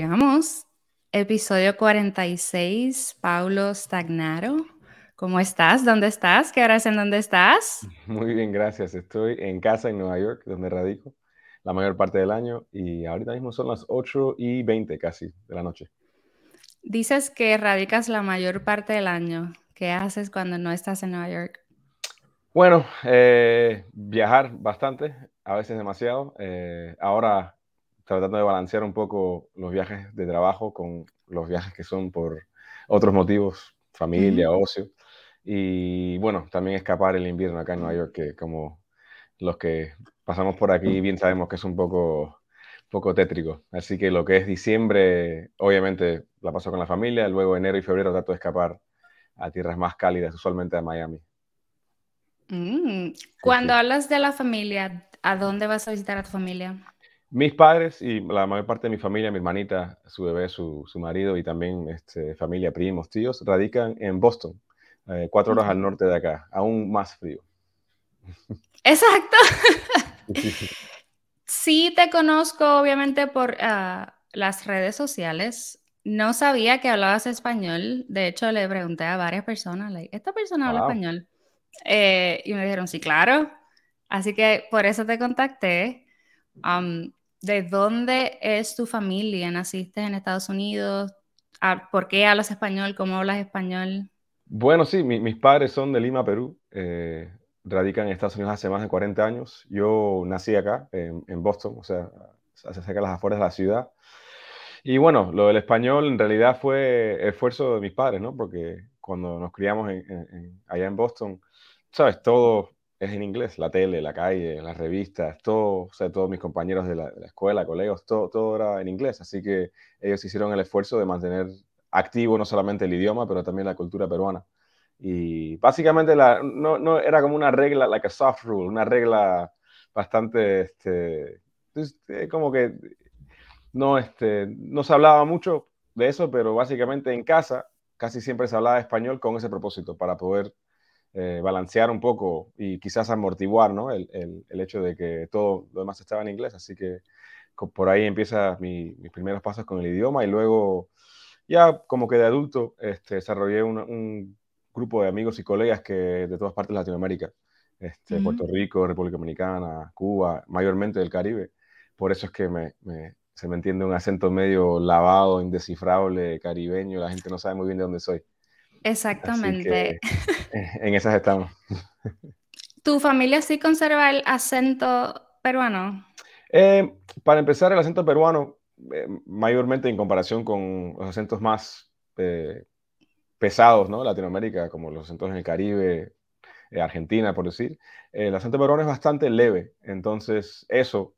llegamos. Episodio 46, Paulo Stagnaro. ¿Cómo estás? ¿Dónde estás? ¿Qué hora es en dónde estás? Muy bien, gracias. Estoy en casa en Nueva York, donde radico la mayor parte del año y ahorita mismo son las 8 y 20 casi de la noche. Dices que radicas la mayor parte del año. ¿Qué haces cuando no estás en Nueva York? Bueno, eh, viajar bastante, a veces demasiado. Eh, ahora tratando de balancear un poco los viajes de trabajo con los viajes que son por otros motivos, familia, ocio. Y bueno, también escapar el invierno acá en Nueva York, que como los que pasamos por aquí bien sabemos que es un poco, poco tétrico. Así que lo que es diciembre, obviamente la paso con la familia, luego enero y febrero trato de escapar a tierras más cálidas, usualmente a Miami. Mm, Cuando hablas de la familia, ¿a dónde vas a visitar a tu familia? Mis padres y la mayor parte de mi familia, mi hermanita, su bebé, su, su marido y también este, familia, primos, tíos, radican en Boston, eh, cuatro horas al norte de acá, aún más frío. Exacto. sí te conozco, obviamente, por uh, las redes sociales. No sabía que hablabas español. De hecho, le pregunté a varias personas, like, ¿esta persona habla español? Eh, y me dijeron, sí, claro. Así que por eso te contacté. Um, ¿De dónde es tu familia? ¿Naciste en Estados Unidos? Ah, ¿Por qué hablas español? ¿Cómo hablas español? Bueno, sí, mi, mis padres son de Lima, Perú. Eh, radican en Estados Unidos hace más de 40 años. Yo nací acá, en, en Boston, o sea, se cerca las afueras de la ciudad. Y bueno, lo del español en realidad fue esfuerzo de mis padres, ¿no? Porque cuando nos criamos en, en, allá en Boston, sabes, todo es en inglés, la tele, la calle, las revistas, todo, o sea, todos mis compañeros de la, escuela, colegas, todo, todo era en inglés, así que ellos hicieron el esfuerzo de mantener activo no solamente el idioma, pero también la cultura peruana. Y básicamente la, no, no, era como una regla, like a soft rule, una regla bastante, este, pues, eh, como que no, este, no se hablaba mucho de eso, pero básicamente en casa casi siempre se hablaba español con ese propósito, para poder eh, balancear un poco y quizás amortiguar ¿no? el, el, el, hecho de que todo lo demás estaba en inglés. Así que por ahí empieza mi, mis primeros pasos con el idioma y luego ya como que de adulto este, desarrollé un, un, grupo de amigos y colegas que de todas partes de Latinoamérica, este, uh -huh. Puerto Rico, República Dominicana, Cuba, mayormente del Caribe. Por eso es que me, me, se me entiende un acento medio lavado, indescifrable, caribeño, la gente no sabe muy bien de dónde soy. Exactamente. en esas estamos. ¿Tu familia sí conserva el acento peruano? Eh, para empezar, el acento peruano, eh, mayormente en comparación con los acentos más eh, pesados, ¿no? Latinoamérica, como los acentos en el Caribe, Argentina, por decir, el acento peruano es bastante leve. Entonces, eso,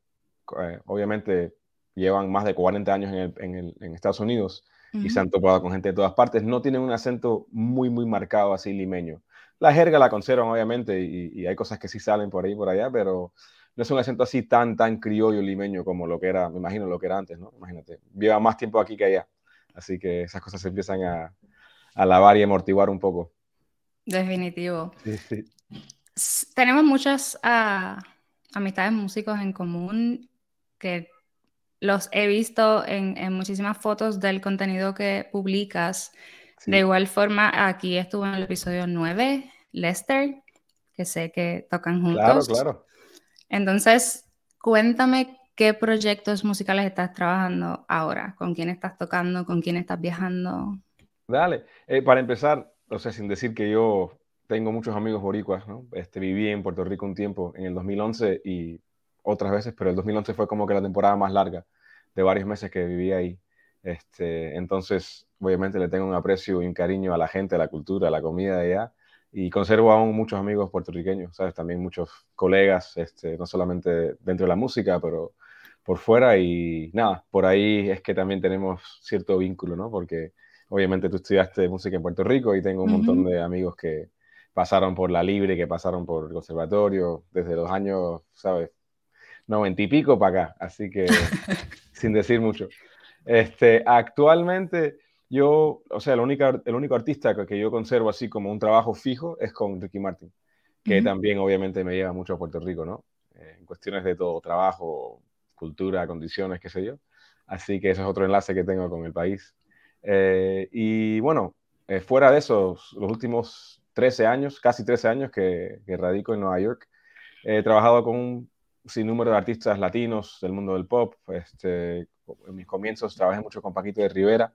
obviamente, llevan más de 40 años en, el, en, el, en Estados Unidos y se han topado con gente de todas partes, no tienen un acento muy, muy marcado así limeño. La jerga la conservan, obviamente, y, y, hay cosas que sí salen por ahí por allá, pero no es un acento así tan, tan criollo limeño como lo que era, me imagino, lo que era antes, ¿no? Imagínate, lleva más tiempo aquí que allá. Así que esas cosas se empiezan a, a lavar y amortiguar un poco. Definitivo. Sí, sí. Tenemos muchas uh, amistades músicos en común que los he visto en, en, muchísimas fotos del contenido que publicas. Sí. De igual forma, aquí estuvo en el episodio 9, Lester, que sé que tocan juntos. Claro, claro. Entonces, cuéntame qué proyectos musicales estás trabajando ahora, con quién estás tocando, con quién estás viajando. Dale, eh, para empezar, o sea, sin decir que yo tengo muchos amigos boricuas, ¿no? Este, viví en Puerto Rico un tiempo, en el 2011, y otras veces, pero el 2011 fue como que la temporada más larga de varios meses que viví ahí. Este, entonces, obviamente le tengo un aprecio y un cariño a la gente, a la cultura, a la comida de allá, y conservo aún muchos amigos puertorriqueños, ¿sabes? También muchos colegas, este, no solamente dentro de la música, pero por fuera, y nada, por ahí es que también tenemos cierto vínculo, ¿no? Porque obviamente tú estudiaste música en Puerto Rico y tengo un uh -huh. montón de amigos que pasaron por la Libre, que pasaron por el conservatorio, desde los años, ¿sabes? Noventa y pico para acá, así que sin decir mucho. Este, actualmente yo, o sea, el único, el único artista que, que, yo conservo así como un trabajo fijo es con Ricky Martin, que uh -huh. también obviamente me lleva mucho a Puerto Rico, ¿no? Eh, en cuestiones de todo, trabajo, cultura, condiciones, qué sé yo. Así que eso es otro enlace que tengo con el país. Eh, y bueno, eh, fuera de eso, los últimos 13 años, casi 13 años que, que, radico en Nueva York, he trabajado con un sinnúmero de artistas latinos del mundo del pop. Este, en mis comienzos trabajé mucho con Paquito de Rivera,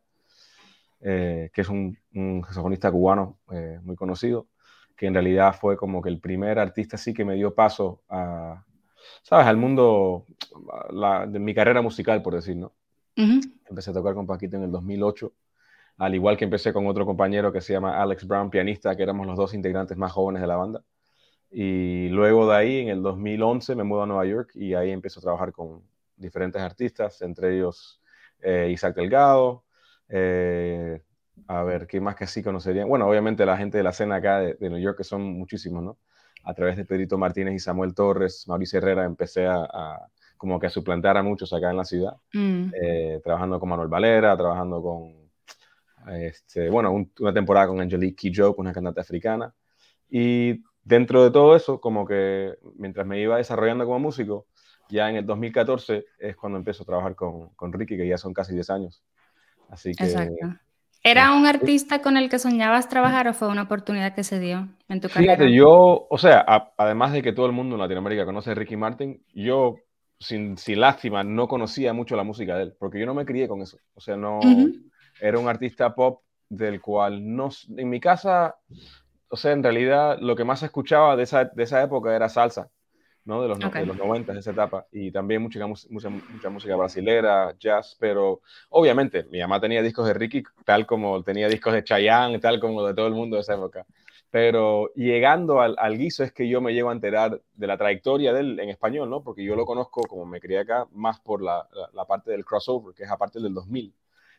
eh, que es un, un saxofonista cubano muy conocido, que en realidad fue como que el primer artista sí que me dio paso a, ¿sabes? Al mundo de mi carrera musical, por decir, ¿no? Empecé a tocar con Paquito en el 2008, al igual que empecé con otro compañero que se llama Alex Brown, pianista, que éramos los dos integrantes más jóvenes de la banda. Y luego de ahí, en el 2011, me mudo a Nueva York y ahí empiezo a trabajar con diferentes artistas, entre ellos eh, Isaac Delgado, eh, a ver, ¿qué más que sí conocerían? Bueno, obviamente la gente de la escena acá de, de New York, que son muchísimos, ¿no? a través de Pedrito Martínez y Samuel Torres, Mauricio Herrera, empecé a, como que a suplantar a muchos acá en la ciudad, mm. eh, trabajando con Manuel Valera, trabajando con, este, bueno, una temporada con Angelique Kidjo, una cantante africana. Y dentro de todo eso, como que mientras me iba desarrollando como músico, ya en el 2014 es cuando empiezo a trabajar con, con Ricky, que ya son casi 10 años. Así que Exacto. ¿Era un artista con el que soñabas trabajar o fue una oportunidad que se dio en tu carrera? Fíjate, yo, o sea, además de que todo el mundo en Latinoamérica conoce a Ricky Martin, yo, sin, sin, lástima, no conocía mucho la música de él, porque yo no me crié con eso. O sea, no, era un artista pop del cual no, en mi casa, o sea, en realidad lo que más escuchaba de esa, de esa época era salsa. ¿no? De los, de los 90, de esa etapa. Y también mucha, mucha, mucha música brasilera, jazz, pero obviamente mi mamá tenía discos de Ricky, tal como tenía discos de Chayanne, tal como de todo el mundo de esa época. Pero llegando al, al, guiso es que yo me llevo a enterar de la trayectoria de él en español, ¿no? Porque yo lo conozco, como me crié acá, más por la, la, parte del crossover, que es aparte del 2000.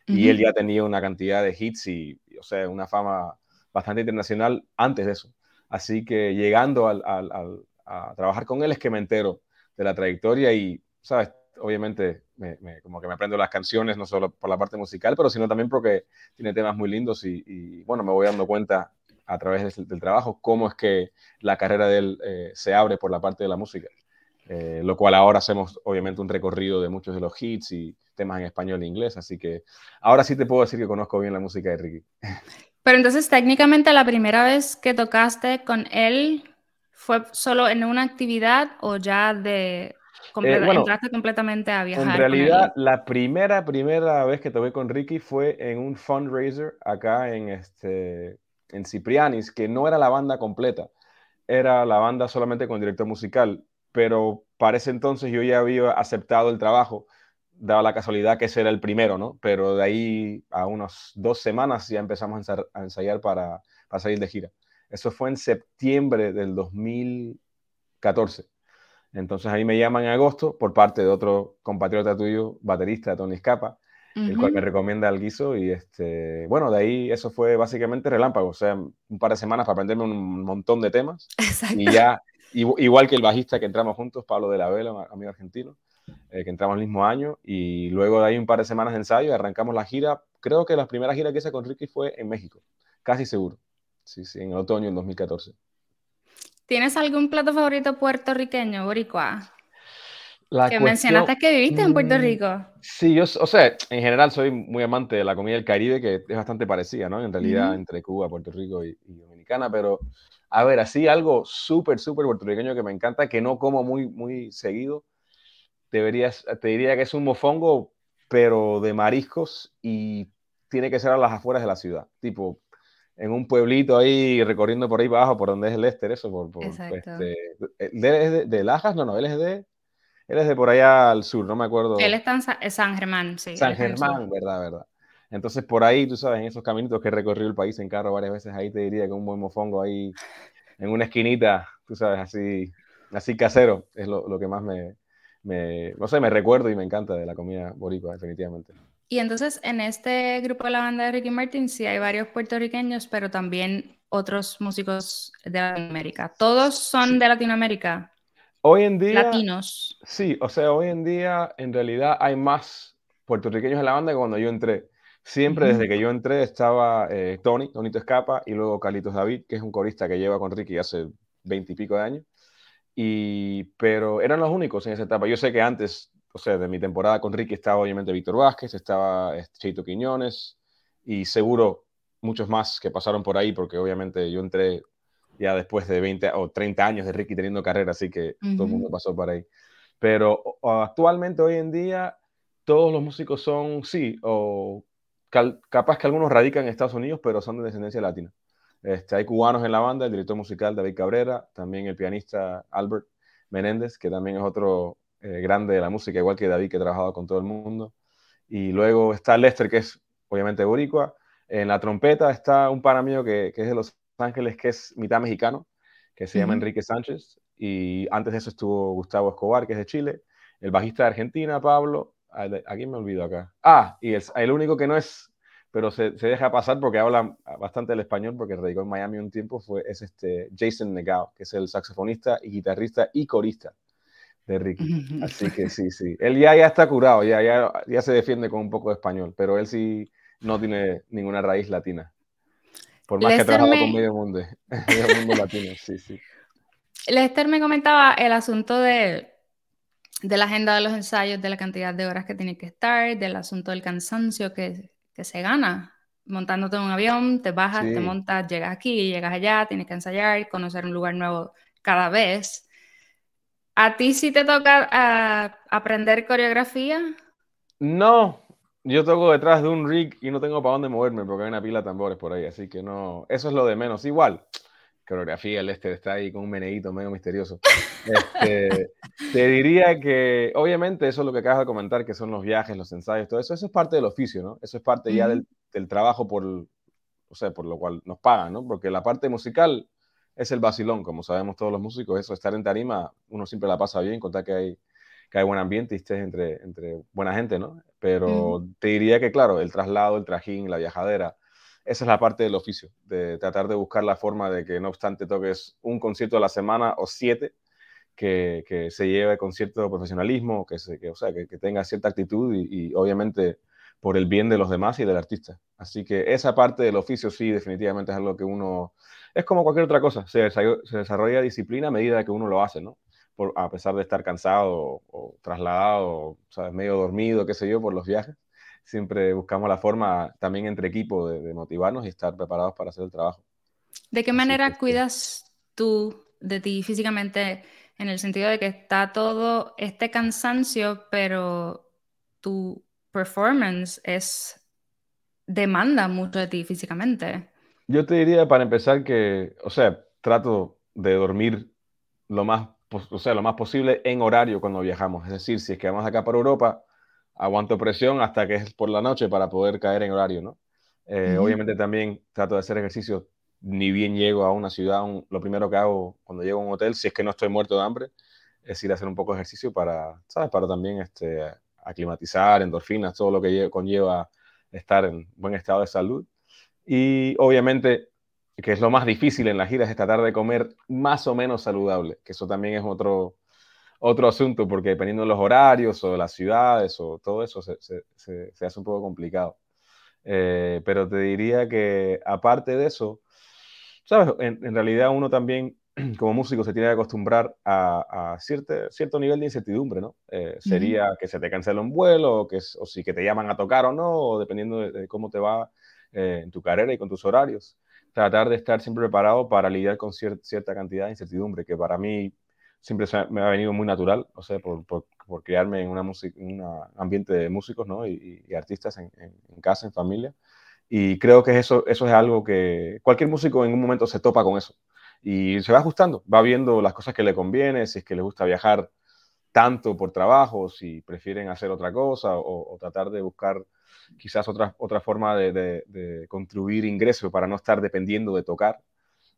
Y él ya tenía una cantidad de hits y, o sea, una fama bastante internacional antes de eso. Así que llegando al, al, a trabajar con él es que me entero de la trayectoria y, ¿sabes? Obviamente, me, como que me aprendo las canciones, no solo por la parte musical, pero sino también porque tiene temas muy lindos y, bueno, me voy dando cuenta a través del, trabajo cómo es que la carrera de él eh, se abre por la parte de la música. Eh, lo cual ahora hacemos obviamente un recorrido de muchos de los hits y temas en español e inglés, así que ahora sí te puedo decir que conozco bien la música de Ricky. Pero entonces técnicamente la primera vez que tocaste con él ¿Fue solo en una actividad o ya de eh, entraste completamente a viajar? En realidad, la primera, primera vez que toqué con Ricky fue en un fundraiser acá en, este, en Ciprianis, que no era la banda completa, era la banda solamente con director musical, pero para ese entonces yo ya había aceptado el trabajo, daba la casualidad que ese era el primero, ¿no? Pero de ahí a unas dos semanas ya empezamos a ensayar para, para salir de gira. Eso fue en septiembre del 2014. Entonces ahí me llaman en agosto por parte de otro compatriota tuyo, baterista, Tony Escapa, el cual me recomienda el guiso y este, bueno, de ahí eso fue básicamente relámpago, o sea, un par de semanas para aprenderme un montón de temas. Exacto. Y ya, igual que el bajista que entramos juntos, Pablo de la Vela, amigo argentino, eh, que entramos el mismo año y luego de ahí un par de semanas de ensayo arrancamos la gira. Creo que la primera gira que hice con Ricky fue en México, casi seguro sí, sí, en otoño del 2014. ¿Tienes algún plato favorito puertorriqueño, boricua? Que mencionaste que viviste en Puerto mm, Rico. Sí, yo, o sea, en general soy muy amante de la comida del Caribe, que es bastante parecida, ¿no? En realidad, entre Cuba, Puerto Rico y, Dominicana, pero a ver, así algo súper, súper puertorriqueño que me encanta, que no como muy, muy seguido, deberías, te diría que es un mofongo, pero de mariscos y tiene que ser a las afueras de la ciudad, tipo en un pueblito ahí recorriendo por ahí abajo, por donde es el Lester, eso, por, por este, ¿él es de, Lajas? No, no, él es de, él es de por allá al sur, no me acuerdo. Él está en San, Germán, sí. San Germán, verdad, verdad. Entonces por ahí, tú sabes, en esos caminitos que he recorrido el país en carro varias veces, ahí te diría que un buen mofongo ahí en una esquinita, tú sabes, así, así casero, es lo, lo que más me, me, no sé, me recuerdo y me encanta de la comida boricua, definitivamente. Y entonces en este grupo de la banda de Ricky Martin sí hay varios puertorriqueños, pero también otros músicos de Latinoamérica. ¿Todos son de Latinoamérica? Hoy en día... Latinos. Sí, o sea, hoy en día en realidad hay más puertorriqueños en la banda que cuando yo entré. Siempre desde que yo entré estaba eh, Tony, Tonito Escapa, y luego Carlitos David, que es un corista que lleva con Ricky hace veinte y pico de años. Y, pero eran los únicos en esa etapa. Yo sé que antes o sea, de mi temporada con Ricky estaba obviamente Víctor Vázquez, estaba este, Cheito Quiñones y seguro muchos más que pasaron por ahí, porque obviamente yo entré ya después de 20 o 30 años de Ricky teniendo carrera, así que todo el mundo pasó por ahí. Pero actualmente, hoy en día, todos los músicos son, sí, o capaz que algunos radican en Estados Unidos, pero son de descendencia latina. Este, hay cubanos en la banda, el director musical David Cabrera, también el pianista Albert Menéndez, que también es otro eh, grande de la música, igual que David, que ha trabajado con todo el mundo. Y luego está Lester, que es obviamente boricua. En la trompeta está un par mío que, que es de Los Ángeles, que es mitad mexicano, que se llama Enrique Sánchez. Y antes de eso estuvo Gustavo Escobar, que es de Chile. El bajista de Argentina, Pablo. ¿A quién me olvido acá? Ah, y el, el único que no es pero se, deja pasar porque habla bastante el español, porque radicó en Miami un tiempo, fue, es este Jason Negao, que es el saxofonista y guitarrista y corista de Ricky. Así que sí, sí. Él ya, ya está curado, ya, ya, ya se defiende con un poco de español, pero él sí no tiene ninguna raíz latina. Por más que ha trabajado con medio mundo, medio mundo latino, sí, sí. Lester me comentaba el asunto de, de la agenda de los ensayos, de la cantidad de horas que tiene que estar, del asunto del cansancio que que se gana. Montándote en un avión, te bajas, te montas, llegas aquí, llegas allá, tienes que ensayar, conocer un lugar nuevo cada vez. ¿A ti sí te toca ah, aprender coreografía? No, yo toco detrás de un rig y no tengo para dónde moverme porque hay una pila de tambores por ahí, así que no, eso es lo de menos. Igual, coreografía, el este está ahí con un meneíto medio misterioso. Este, te diría que, obviamente, eso es lo que acabas de comentar, que son los viajes, los ensayos, todo eso, eso es parte del oficio, ¿no? Eso es parte ya del, trabajo por, o sea, por lo cual nos pagan, ¿no? Porque la parte musical es el vacilón, como sabemos todos los músicos, eso, estar en tarima, uno siempre la pasa bien, contar que hay, que hay buen ambiente y estés entre, entre buena gente, ¿no? Pero te diría que, claro, el traslado, el trajín, la viajadera, esa es la parte del oficio, de tratar de buscar la forma de que no obstante toques un concierto a la semana o siete, que, que se lleve con cierto profesionalismo, que, se, que, o sea, que, tenga cierta actitud y, obviamente por el bien de los demás y del artista. Así que esa parte del oficio sí, definitivamente es algo que uno, es como cualquier otra cosa, se, se desarrolla disciplina a medida que uno lo hace, ¿no? Por, a pesar de estar cansado o, o trasladado, ¿sabes? medio dormido, qué sé yo, por los viajes siempre buscamos la forma también entre equipo de, motivarnos y estar preparados para hacer el trabajo. ¿De qué manera cuidas tú de ti físicamente en el sentido de que está todo este cansancio, pero tu performance es demanda mucho de ti físicamente? Yo te diría para empezar que, o sea, trato de dormir lo más, o sea, lo más posible en horario cuando viajamos. Es decir, si es que vamos acá para Europa, aguanto presión hasta que es por la noche para poder caer en horario, ¿no? Eh, obviamente también trato de hacer ejercicio, ni bien llego a una ciudad, lo primero que hago cuando llego a un hotel, si es que no estoy muerto de hambre, es ir a hacer un poco de ejercicio para, ¿sabes? Para también este, aclimatizar, endorfinas, todo lo que conlleva estar en buen estado de salud. Y obviamente, que es lo más difícil en las giras, es tratar de comer más o menos saludable, que eso también es otro, otro asunto, porque dependiendo de los horarios o de las ciudades o todo eso, se, se, hace un poco complicado. Eh, pero te diría que aparte de eso, ¿sabes? En, realidad uno también como músico se tiene que acostumbrar a, a cierto, cierto nivel de incertidumbre, ¿no? Eh, sería que se te cancela un vuelo, o, que, o si que te llaman a tocar o no, o dependiendo de, cómo te va eh, en tu carrera y con tus horarios. Tratar de estar siempre preparado para lidiar con cierta cantidad de incertidumbre, que para mí siempre me ha venido muy natural, o sea, por, por, por criarme en, un ambiente de músicos ¿no? y, artistas en, en, casa, en familia. Y creo que eso, eso es algo que cualquier músico en un momento se topa con eso. Y se va ajustando, va viendo las cosas que le conviene, si es que le gusta viajar tanto por trabajo, si prefieren hacer otra cosa o, tratar de buscar quizás otra, otra forma de, de, de contribuir ingresos para no estar dependiendo de tocar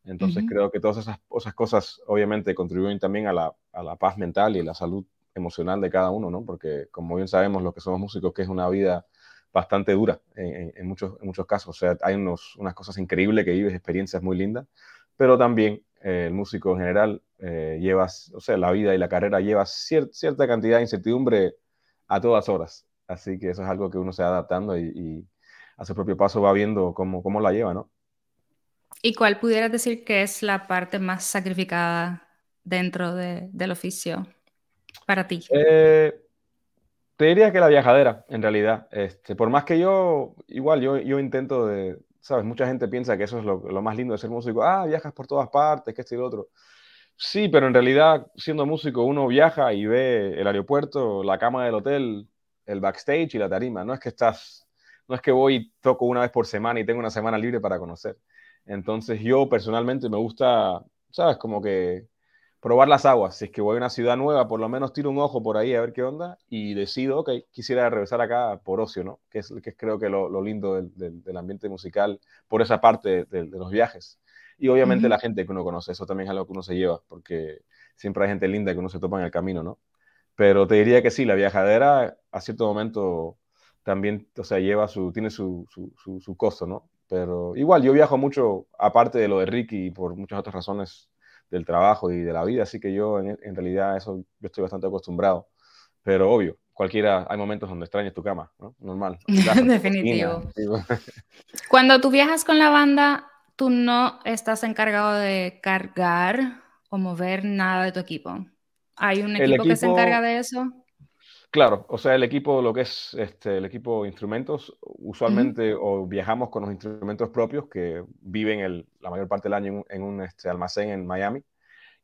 entonces creo que todas esas, esas, cosas obviamente contribuyen también a la, a la, paz mental y la salud emocional de cada uno, ¿no? Porque como bien sabemos los que somos músicos que es una vida bastante dura en, en, muchos, en muchos casos. O sea, hay unos, unas cosas increíbles que vives, experiencias muy lindas, pero también eh, el músico en general eh, lleva, o sea, la vida y la carrera lleva cierta cantidad de incertidumbre a todas horas. Así que eso es algo que uno se va adaptando y, y a su propio paso va viendo cómo, cómo la lleva, ¿no? ¿Y cuál pudieras decir que es la parte más sacrificada dentro del oficio para ti? Eh, Te diría que la viajadera, en realidad. Este, por más que yo, igual, yo, yo intento de, ¿sabes? Mucha gente piensa que eso es lo, lo, más lindo de ser músico. Ah, viajas por todas partes, que esto y lo otro. Sí, pero en realidad, siendo músico, uno viaja y ve el aeropuerto, la cama del hotel, el backstage y la tarima. No es que estás, no es que voy y toco una vez por semana y tengo una semana libre para conocer. Entonces yo personalmente me gusta, ¿sabes? Como que probar las aguas. Si es que voy a una ciudad nueva, por lo menos tiro un ojo por ahí a ver qué onda y decido, ok, quisiera regresar acá por ocio, ¿no? Que es, que creo que lo, lo lindo del, del, ambiente musical por esa parte de, de los viajes. Y obviamente la gente que uno conoce, eso también es algo que uno se lleva, porque siempre hay gente linda que uno se topa en el camino, ¿no? Pero te diría que sí, la viajadera a cierto momento también, o sea, lleva su, tiene su, su, su costo, ¿no? Pero igual, yo viajo mucho, aparte de lo de Ricky, por muchas otras razones del trabajo y de la vida, así que yo en, en realidad eso yo estoy bastante acostumbrado. Pero obvio, cualquiera, hay momentos donde extrañas tu cama, ¿no? Normal. Definitivo. Cuando tú viajas con la banda, tú no estás encargado de cargar o mover nada de tu equipo. ¿Hay un equipo, equipo que se encarga de eso? Claro, o sea, el equipo, lo que es este, el equipo instrumentos, usualmente o viajamos con los instrumentos propios que viven el, la mayor parte del año en, un este, almacén en Miami.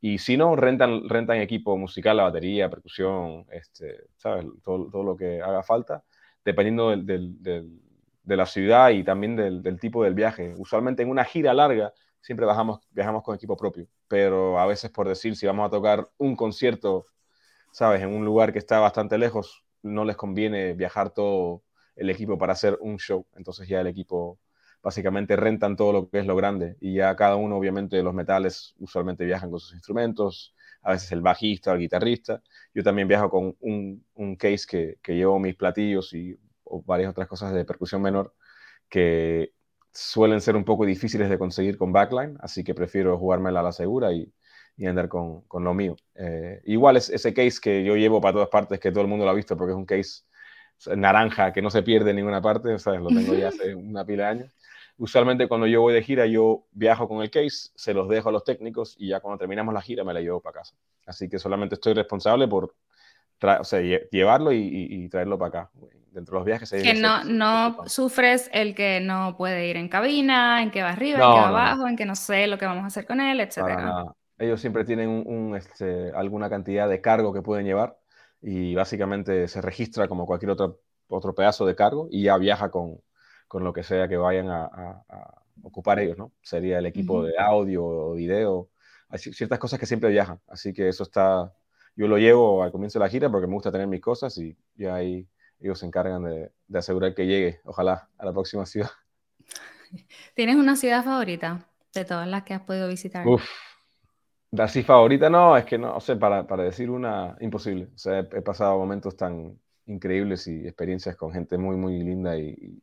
Y si no, rentan, rentan equipo musical, la batería, percusión, este, ¿sabes? Todo, todo lo que haga falta, dependiendo del, del, del, de la ciudad y también del, tipo del viaje. Usualmente en una gira larga siempre bajamos, viajamos con equipo propio, pero a veces por decir, si vamos a tocar un concierto ¿sabes? En un lugar que está bastante lejos, no les conviene viajar todo el equipo para hacer un show. Entonces ya el equipo básicamente rentan todo lo que es lo grande y ya cada uno, obviamente, de los metales usualmente viajan con sus instrumentos, a veces el bajista el guitarrista. Yo también viajo con un, un case que, que, llevo mis platillos y varias otras cosas de percusión menor que suelen ser un poco difíciles de conseguir con backline, así que prefiero jugármela a la segura y, y andar con, con lo mío. Eh, igual es ese case que yo llevo para todas partes, que todo el mundo lo ha visto porque es un case naranja que no se pierde en ninguna parte, ¿sabes? lo tengo ya hace una pila de años. Usualmente cuando yo voy de gira, yo viajo con el case, se los dejo a los técnicos y ya cuando terminamos la gira me la llevo para casa. Así que solamente estoy responsable por o sea, llevarlo y, y, traerlo para acá. Dentro de los viajes. Que no, no sufres el que no puede ir en cabina, en que va arriba, en que va abajo, en que no sé lo que vamos a hacer con él, etc. Ellos siempre tienen un, este, alguna cantidad de cargo que pueden llevar y básicamente se registra como cualquier otro, otro pedazo de cargo y ya viaja con, con lo que sea que vayan a, a, ocupar ellos, ¿no? Sería el equipo de audio o video. Hay ciertas cosas que siempre viajan, así que eso está, yo lo llevo al comienzo de la gira porque me gusta tener mis cosas y ya ahí ellos se encargan de, de asegurar que llegue, ojalá, a la próxima ciudad. ¿Tienes una ciudad favorita de todas las que has podido visitar? Uf, Así favorita, no, es que no, o sea, para, para decir una, imposible. O sea, he, pasado momentos tan increíbles y experiencias con gente muy, muy linda y,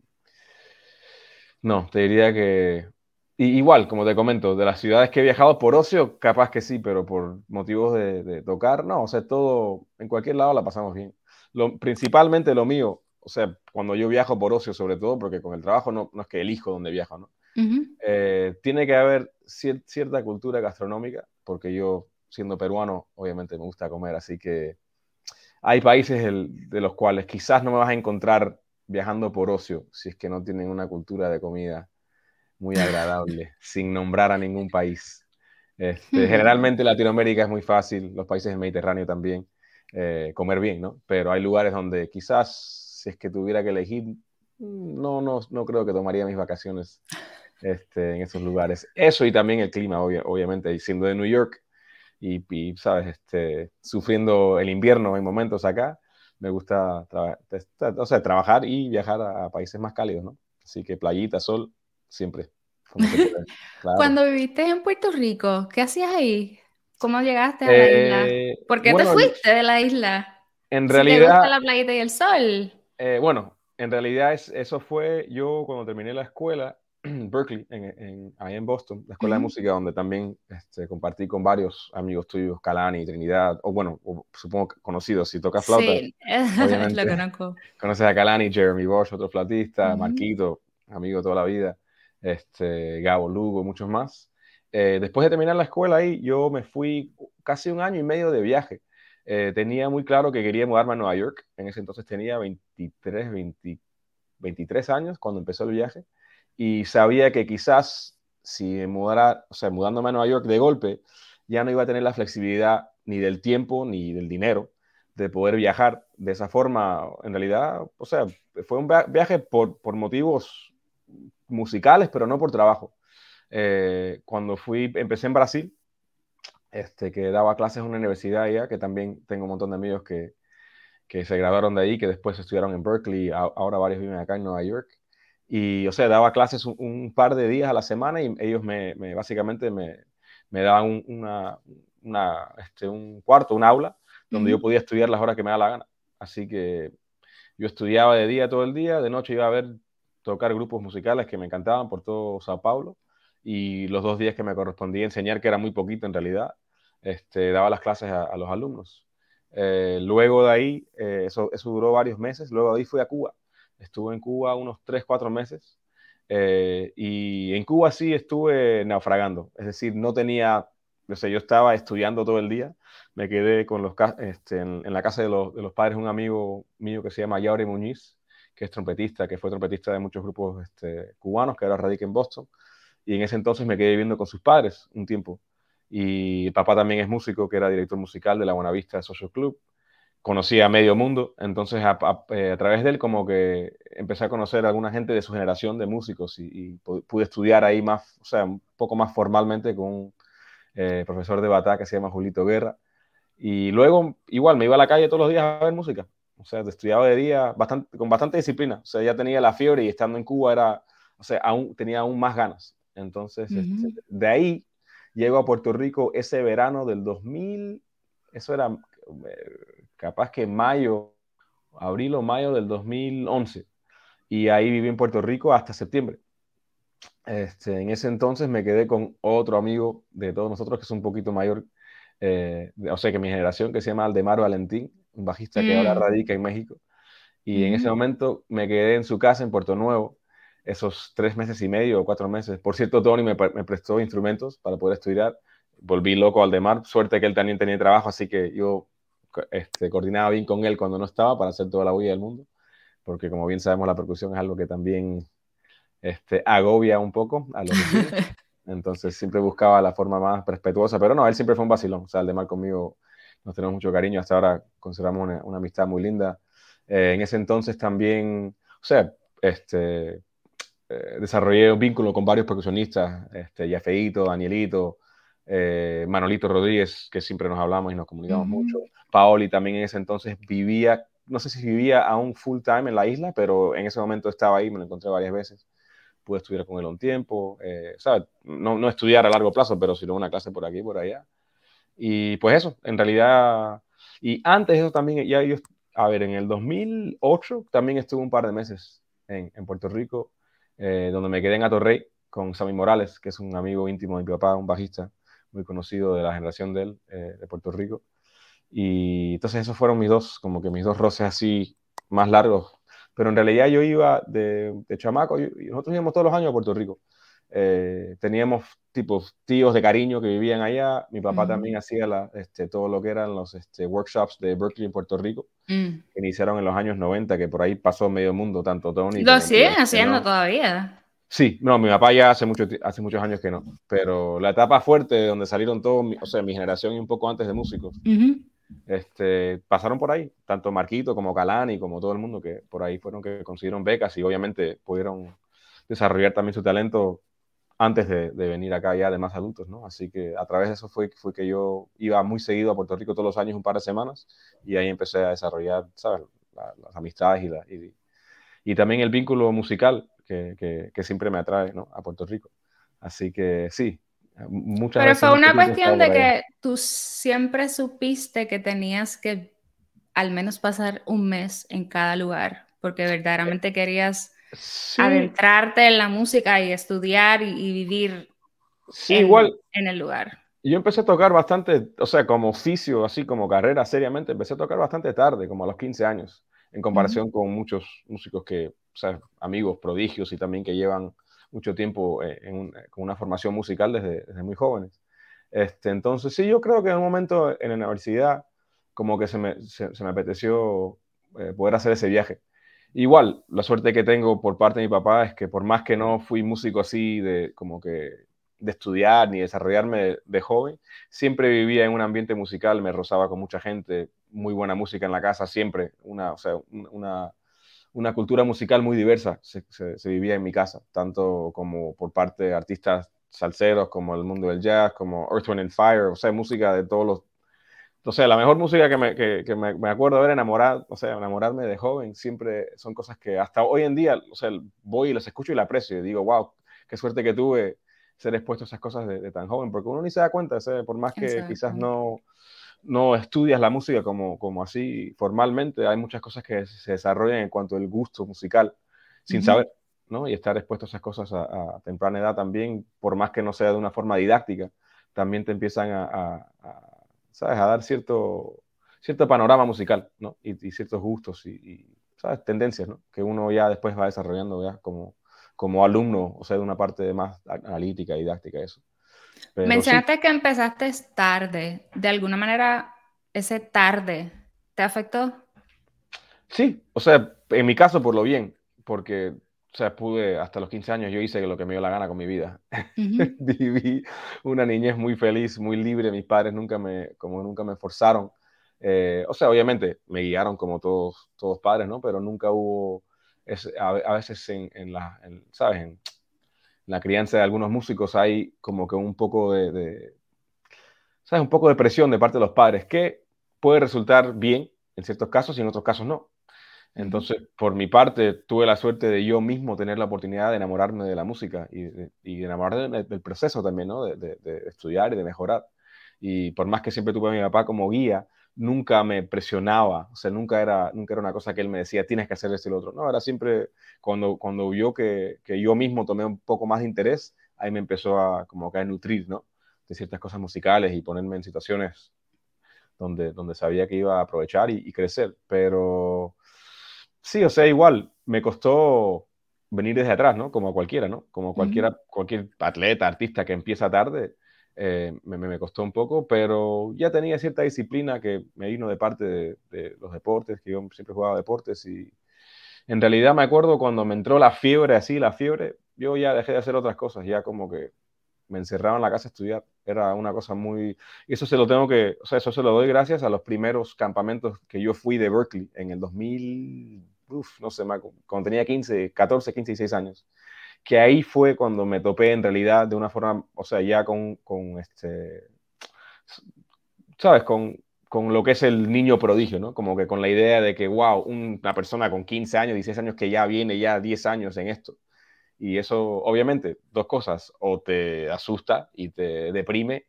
no, te diría que igual, como te comento, de las ciudades que he viajado por ocio, capaz que sí, pero por motivos de, de tocar, no, o sea, todo, en cualquier lado la pasamos bien. Lo, principalmente lo mío, o sea, cuando yo viajo por ocio sobre todo, porque con el trabajo no, no es que elijo dónde viajo, ¿no? eh, tiene que haber cier cierta cultura gastronómica porque yo, siendo peruano, obviamente me gusta comer, así que hay países el, de los cuales quizás no me vas a encontrar viajando por ocio, si es que no tienen una cultura de comida muy agradable, sin nombrar a ningún país. Este, generalmente Latinoamérica es muy fácil, los países del Mediterráneo también, eh, comer bien, ¿no? Pero hay lugares donde quizás, si es que tuviera que elegir, no, no, no creo que tomaría mis vacaciones este, en esos lugares. Eso y también el clima, obviamente, siendo de New York y, y, sabes, este, sufriendo el invierno en momentos acá, me gusta o sea, trabajar y viajar a, países más cálidos, ¿no? Así que playita, sol, siempre. Claro. Cuando viviste en Puerto Rico, ¿qué hacías ahí? ¿Cómo llegaste a la isla? Eh, ¿Por qué bueno, te fuiste de la isla? En si realidad. Te gusta la playita y el sol. Eh, bueno, en realidad es, eso fue yo cuando terminé la escuela, Berkeley, en, en, ahí en Boston, la escuela uh -huh. de música, donde también este, compartí con varios amigos tuyos, Calani, Trinidad, o bueno, o, supongo que conocidos, si tocas flauta. Sí, lo conozco. Conoces a Calani, Jeremy Bosch, otro flautista, uh -huh. Marquito, amigo toda la vida, este, Gabo Lugo, muchos más. Eh, después de terminar la escuela ahí, yo me fui casi un año y medio de viaje. eh, tenía muy claro que quería mudarme a Nueva York. En ese entonces tenía 23, 23 años cuando empezó el viaje y sabía que quizás si me mudara, o sea, mudándome a Nueva York de golpe, ya no iba a tener la flexibilidad ni del tiempo ni del dinero de poder viajar de esa forma. En realidad, o sea, fue un viaje por, por motivos musicales, pero no por trabajo. Eh, cuando fui, empecé en Brasil, este, que daba clases en una universidad allá, que también tengo un montón de amigos que, que se graduaron de ahí, que después estudiaron en Berkeley, ahora varios viven acá en Nueva York. Y, o sea, daba clases un, par de días a la semana y ellos me, básicamente me, me daban una, una, este, un cuarto, un aula, donde yo podía estudiar las horas que me da la gana. Así que yo estudiaba de día todo el día, de noche iba a ver tocar grupos musicales que me encantaban por todo Sao Paulo y los dos días que me correspondía enseñar, que era muy poquito en realidad, este, daba las clases a, los alumnos. Eh, luego de ahí, eh, eso, eso, duró varios meses, luego de ahí fui a Cuba. Estuve en Cuba unos 3, 4 meses eh, y en Cuba sí estuve naufragando, es decir, no tenía, yo sé, yo estaba estudiando todo el día, me quedé con los, este, en, la casa de los, de los padres un amigo mío que se llama Yauri Muñiz, que es trompetista, que fue trompetista de muchos grupos este, cubanos, que ahora radica en Boston. Y en ese entonces me quedé viviendo con sus padres un tiempo. Y papá también es músico, que era director musical de la Buenavista Social Club. Conocía a medio mundo, entonces a, eh, través de él como que empecé a conocer a alguna gente de su generación de músicos y, pude estudiar ahí más, o sea, un poco más formalmente con un eh, profesor de batá que se llama Julito Guerra. Y luego, igual, me iba a la calle todos los días a ver música. O sea, estudiaba de día bastante, con bastante disciplina. O sea, ya tenía la fiebre y estando en Cuba era, o sea, aún tenía aún más ganas. Entonces, este, de ahí llego a Puerto Rico ese verano del 2000, eso era eh, capaz que mayo, abril o mayo del 2011. Y ahí viví en Puerto Rico hasta septiembre. Este, en ese entonces me quedé con otro amigo de todos nosotros que es un poquito mayor, eh, o sea, que mi generación, que se llama Aldemar Valentín un bajista que ahora mm. radica en México. Y en ese momento me quedé en su casa en Puerto Nuevo, esos tres meses y medio o cuatro meses. Por cierto, Tony me, me prestó instrumentos para poder estudiar. Volví loco al Demar. Suerte que él también tenía trabajo, así que yo este, coordinaba bien con él cuando no estaba para hacer toda la bulla del mundo. Porque como bien sabemos, la percusión es algo que también este, agobia un poco a los Entonces siempre buscaba la forma más respetuosa, pero no, él siempre fue un vacilón. O sea, el Demar conmigo nos tenemos mucho cariño, hasta ahora conservamos una, amistad muy linda. Eh, en ese entonces también, o sea, este, eh, desarrollé un vínculo con varios percusionistas, este, Yafeito, Danielito, eh, Manolito Rodríguez, que siempre nos hablamos y nos comunicamos mucho. Paoli también en ese entonces vivía, no sé si vivía aún full time en la isla, pero en ese momento estaba ahí, me lo encontré varias veces. Pude estudiar con él un tiempo, o sea, no, no estudiar a largo plazo, pero sino una clase por aquí por allá. Y pues eso, en realidad, y antes eso también, ya yo, a ver, en el 2008 también estuve un par de meses en, en Puerto Rico, eh, donde me quedé en Atorrey con Sammy Morales, que es un amigo íntimo de mi papá, un bajista muy conocido de la generación de él, eh, de Puerto Rico. Y entonces esos fueron mis dos, como que mis dos roces así más largos. Pero en realidad yo iba de, de chamaco, y nosotros íbamos todos los años a Puerto Rico. Eh, teníamos tipos tíos de cariño que vivían allá. Mi papá también hacía la, este, todo lo que eran los este, workshops de Berkeley en Puerto Rico, mm. que iniciaron en los años 90, que por ahí pasó medio mundo, tanto Tony. Lo siguen haciendo todavía. Sí, no, mi papá ya hace, mucho, hace muchos años que no, pero la etapa fuerte donde salieron todos, o sea, mi generación y un poco antes de músicos, este, pasaron por ahí, tanto Marquito como Calani, como todo el mundo que por ahí fueron que consiguieron becas y obviamente pudieron desarrollar también su talento antes de, venir acá ya de más adultos, ¿no? Así que a través de eso fue, fue que yo iba muy seguido a Puerto Rico todos los años, un par de semanas, y ahí empecé a desarrollar, ¿sabes? las amistades y, la, y, también el vínculo musical que, que, siempre me atrae, ¿no? A Puerto Rico. Así que sí, muchas Pero fue una cuestión de que tú siempre supiste que tenías que al menos pasar un mes en cada lugar, porque verdaderamente querías adentrarte en la música y estudiar y, vivir sí, en, igual, en el lugar. Yo empecé a tocar bastante, o sea, como oficio, así como carrera seriamente, empecé a tocar bastante tarde, como a los 15 años, en comparación con muchos músicos que, o sea, amigos, prodigios y también que llevan mucho tiempo eh, en, con una formación musical desde, desde, muy jóvenes. Este, entonces, sí, yo creo que en un momento en la universidad como que se me, se, me apeteció eh, poder hacer ese viaje. Igual, la suerte que tengo por parte de mi papá es que por más que no fui músico así de como que de estudiar ni desarrollarme de, joven, siempre vivía en un ambiente musical, me rozaba con mucha gente, muy buena música en la casa, siempre, una, o sea, una, una cultura musical muy diversa se, vivía en mi casa, tanto como por parte de artistas salseros, como el mundo del jazz, como Earth, Wind and Fire, o sea, música de todos los sea, la mejor música que me, que, que me, me acuerdo haber enamorado, o sea, enamorarme de joven, siempre son cosas que hasta hoy en día, o sea, voy y las escucho y las aprecio y digo, wow, qué suerte que tuve ser expuesto a esas cosas de, tan joven, porque uno ni se da cuenta, por más que quizás no, no estudias la música como, como así formalmente, hay muchas cosas que se desarrollan en cuanto al gusto musical sin saber, ¿no? Y estar expuesto a esas cosas a, temprana edad también, por más que no sea de una forma didáctica, también te empiezan a ¿sabes? A dar cierto, cierto panorama musical, ¿no? Y, ciertos gustos y, ¿sabes? Tendencias, ¿no? Que uno ya después va desarrollando ya como, como alumno, o sea, de una parte más analítica, didáctica, eso. Mencionaste que empezaste tarde. ¿De alguna manera ese tarde te afectó? Sí, o sea, en mi caso por lo bien, porque o sea, pude, hasta los 15 años yo hice lo que me dio la gana con mi vida. Viví una niñez muy feliz, muy libre. Mis padres nunca me, como nunca me forzaron. Eh, o sea, obviamente me guiaron como todos, todos padres, ¿no? Pero nunca hubo, a, veces en, la, ¿sabes? En la crianza de algunos músicos hay como que un poco de, de, ¿sabes? Un poco de presión de parte de los padres que puede resultar bien en ciertos casos y en otros casos no. Entonces, por mi parte, tuve la suerte de yo mismo tener la oportunidad de enamorarme de la música y, y enamorarme del, proceso también, ¿no? De, estudiar y de mejorar. Y por más que siempre tuve a mi papá como guía, nunca me presionaba, o sea, nunca era, nunca era una cosa que él me decía, tienes que hacer esto y lo otro. No, era siempre cuando, cuando vio que, que yo mismo tomé un poco más de interés, ahí me empezó a como que a nutrir, ¿no? De ciertas cosas musicales y ponerme en situaciones donde, donde sabía que iba a aprovechar y, y crecer. Pero Sí, o sea, igual, me costó venir desde atrás, ¿no? Como a cualquiera, ¿no? Como cualquiera, cualquier atleta, artista que empieza tarde, eh, me, me, costó un poco, pero ya tenía cierta disciplina que me vino de parte de, de, los deportes, que yo siempre jugaba deportes y en realidad me acuerdo cuando me entró la fiebre, así, la fiebre, yo ya dejé de hacer otras cosas, ya como que me encerraba en la casa a estudiar. Era una cosa muy... Y eso se lo tengo que... O sea, eso se lo doy gracias a los primeros campamentos que yo fui de Berkeley en el 2000 no sé, cuando tenía 15, 14, 15 y 16 años, que ahí fue cuando me topé en realidad de una forma, o sea, ya con, con este, ¿sabes? Con, con lo que es el niño prodigio, ¿no? Como que con la idea de que, wow, una persona con 15 años, 16 años que ya viene ya 10 años en esto. Y eso, obviamente, dos cosas, o te asusta y te deprime.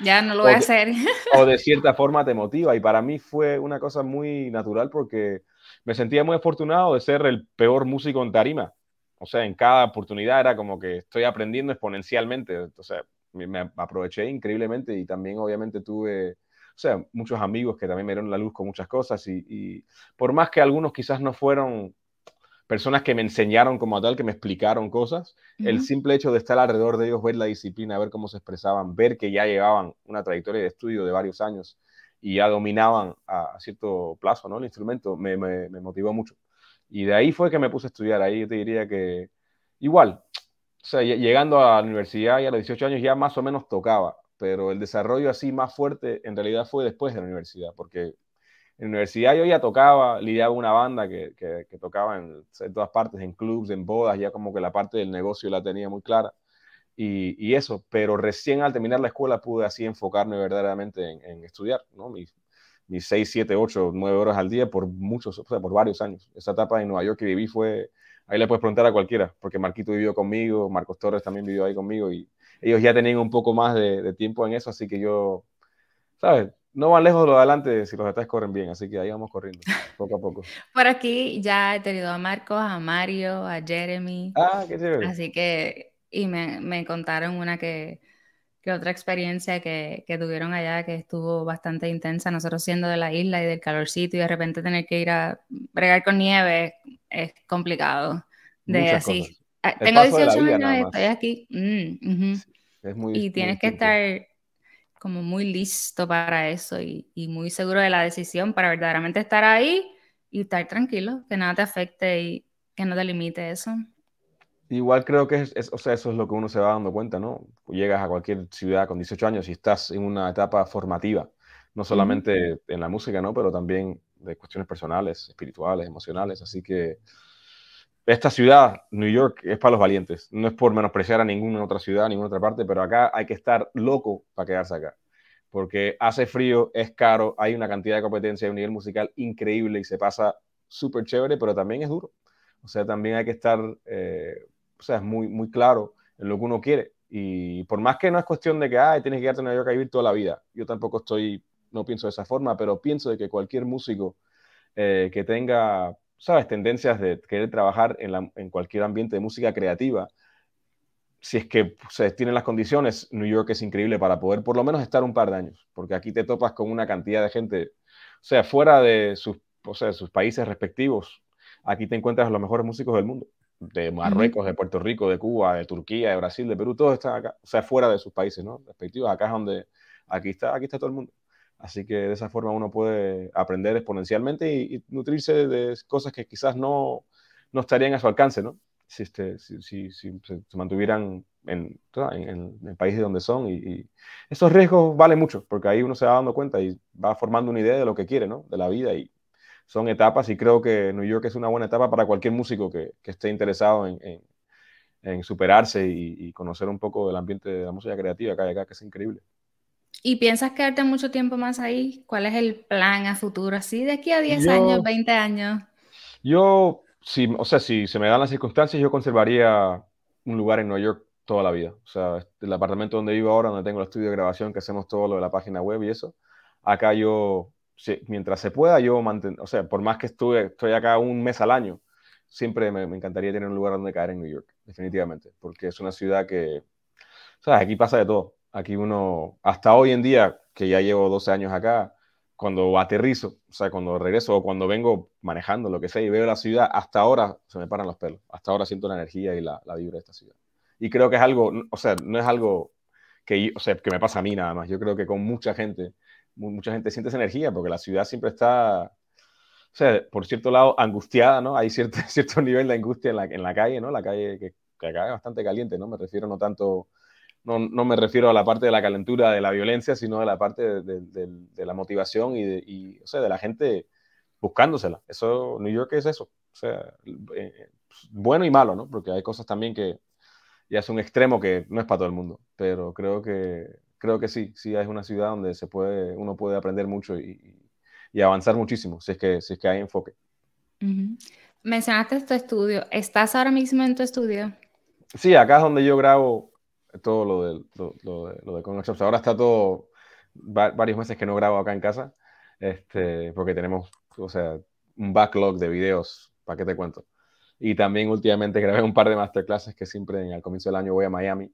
Ya no lo voy a hacer. o de cierta forma te motiva. Y para mí fue una cosa muy natural porque me sentía muy afortunado de ser el peor músico en tarima. O sea, en cada oportunidad era como que estoy aprendiendo exponencialmente. O sea, me, aproveché increíblemente y también obviamente tuve, o sea, muchos amigos que también me dieron la luz con muchas cosas y, por más que algunos quizás no fueron personas que me enseñaron como tal, que me explicaron cosas, el simple hecho de estar alrededor de ellos, ver la disciplina, ver cómo se expresaban, ver que ya llevaban una trayectoria de estudio de varios años, y ya dominaban a, cierto plazo ¿no? el instrumento, me, motivó mucho. Y de ahí fue que me puse a estudiar. Ahí yo te diría que igual, llegando a la universidad y a los 18 años ya más o menos tocaba, pero el desarrollo así más fuerte en realidad fue después de la universidad, porque en la universidad yo ya tocaba, lidiaba una banda que, que, tocaba en, todas partes, en clubs, en bodas, ya como que la parte del negocio la tenía muy clara y, eso, pero recién al terminar la escuela pude así enfocarme verdaderamente en, estudiar, ¿no? Mis, mis 6, 7, 8, 9 horas al día por muchos, o sea, por varios años. Esa etapa en Nueva York que viví fue, ahí le puedes preguntar a cualquiera, porque Marquito vivió conmigo, Marcos Torres también vivió ahí conmigo y ellos ya tenían un poco más de, tiempo en eso, así que yo, ¿sabes? No van lejos de lo adelante si los detalles corren bien, así que ahí vamos corriendo, poco a poco. Por aquí ya he tenido a Marcos, a Mario, a Jeremy. Ah, qué chévere. Así que y me, me contaron una que, que otra experiencia que, que, tuvieron allá que estuvo bastante intensa. Nosotros siendo de la isla y del calorcito y de repente tener que ir a bregar con nieve es complicado. De así. Ah, tengo 18 años, estoy aquí. Mm, es muy, y tienes que estar como muy listo para eso y, muy seguro de la decisión para verdaderamente estar ahí y estar tranquilo, que nada te afecte y que no te limite eso. Igual creo que es, o sea, eso es lo que uno se va dando cuenta, ¿no? Llegas a cualquier ciudad con 18 años y estás en una etapa formativa, no solamente en la música, ¿no? Pero también de cuestiones personales, espirituales, emocionales. Así que esta ciudad, New York, es para los valientes. No es por menospreciar a ninguna otra ciudad, ninguna otra parte, pero acá hay que estar loco para quedarse acá. Porque hace frío, es caro, hay una cantidad de competencia, hay un nivel musical increíble y se pasa súper chévere, pero también es duro. O sea, también hay que estar, eh, o sea, es muy, muy claro en lo que uno quiere. Y por más que no es cuestión de que, ay, tienes que quedarte en New York a vivir toda la vida. Yo tampoco estoy, no pienso de esa forma, pero pienso de que cualquier músico eh, que tenga ¿sabes? Tendencias de querer trabajar en, cualquier ambiente de música creativa. Si es que se tienen las condiciones, New York es increíble para poder por lo menos estar un par de años, porque aquí te topas con una cantidad de gente, o sea, fuera de sus, o sea, sus países respectivos, aquí te encuentras los mejores músicos del mundo, de Marruecos, de Puerto Rico, de Cuba, de Turquía, de Brasil, de Perú, todos están acá, o sea, fuera de sus países, ¿no? Respectivos, acá es donde, aquí está, aquí está todo el mundo. Así que de esa forma uno puede aprender exponencialmente y, nutrirse de cosas que quizás no, no, estarían a su alcance, ¿no? Si, este, si, si, se, mantuvieran en, en, el país de donde son. Y, esos riesgos valen mucho, porque ahí uno se va dando cuenta y va formando una idea de lo que quiere, ¿no? De la vida. Y son etapas y creo que New York es una buena etapa para cualquier músico que, que esté interesado en, en superarse y, y, conocer un poco del ambiente de la música creativa que hay acá, que es increíble. ¿Y piensas quedarte mucho tiempo más ahí? ¿Cuál es el plan a futuro? ¿Así de aquí a 10 años, 20 años? Yo, sí, o sea, si se me dan las circunstancias, yo conservaría un lugar en Nueva York toda la vida. O sea, el apartamento donde vivo ahora, donde tengo el estudio de grabación, que hacemos todo lo de la página web y eso, acá yo, mientras se pueda, yo mantengo, o sea, por más que estuve, estoy acá un mes al año, siempre me, me, encantaría tener un lugar donde caer en New York, definitivamente, porque es una ciudad que, sea, aquí pasa de todo. Aquí uno, hasta hoy en día, que ya llevo 12 años acá, cuando aterrizo, o sea, cuando regreso o cuando vengo manejando, lo que sea, y veo la ciudad, hasta ahora se me paran los pelos. Hasta ahora siento la energía y la, la vibra de esta ciudad. Y creo que es algo, o sea, no es algo que, o sea, que me pasa a mí nada más. Yo creo que con mucha gente, mucha gente siente esa energía, porque la ciudad siempre está, o sea, por cierto lado, angustiada, ¿no? Hay cierto, cierto nivel de angustia en la, en la calle, ¿no? La calle que, que acá es bastante caliente, ¿no? Me refiero no tanto no, no, me refiero a la parte de la calentura de la violencia, sino a la parte de, la motivación y, de, o sea, de la gente buscándosela. Eso, New York es eso. O sea, eh, bueno y malo, ¿no? Porque hay cosas también que ya es un extremo que no es para todo el mundo, pero creo que, creo que sí, sí es una ciudad donde se puede, uno puede aprender mucho y, y avanzar muchísimo, si es que, si es que hay enfoque. Mencionaste tu estudio. ¿Estás ahora mismo en tu estudio? Sí, acá es donde yo grabo todo lo de, lo, lo de, lo Ahora está todo, varios meses que no grabo acá en casa, este, porque tenemos, o sea, un backlog de videos, ¿para qué te cuento? Y también últimamente grabé un par de masterclasses que siempre en, al comienzo del año voy a Miami,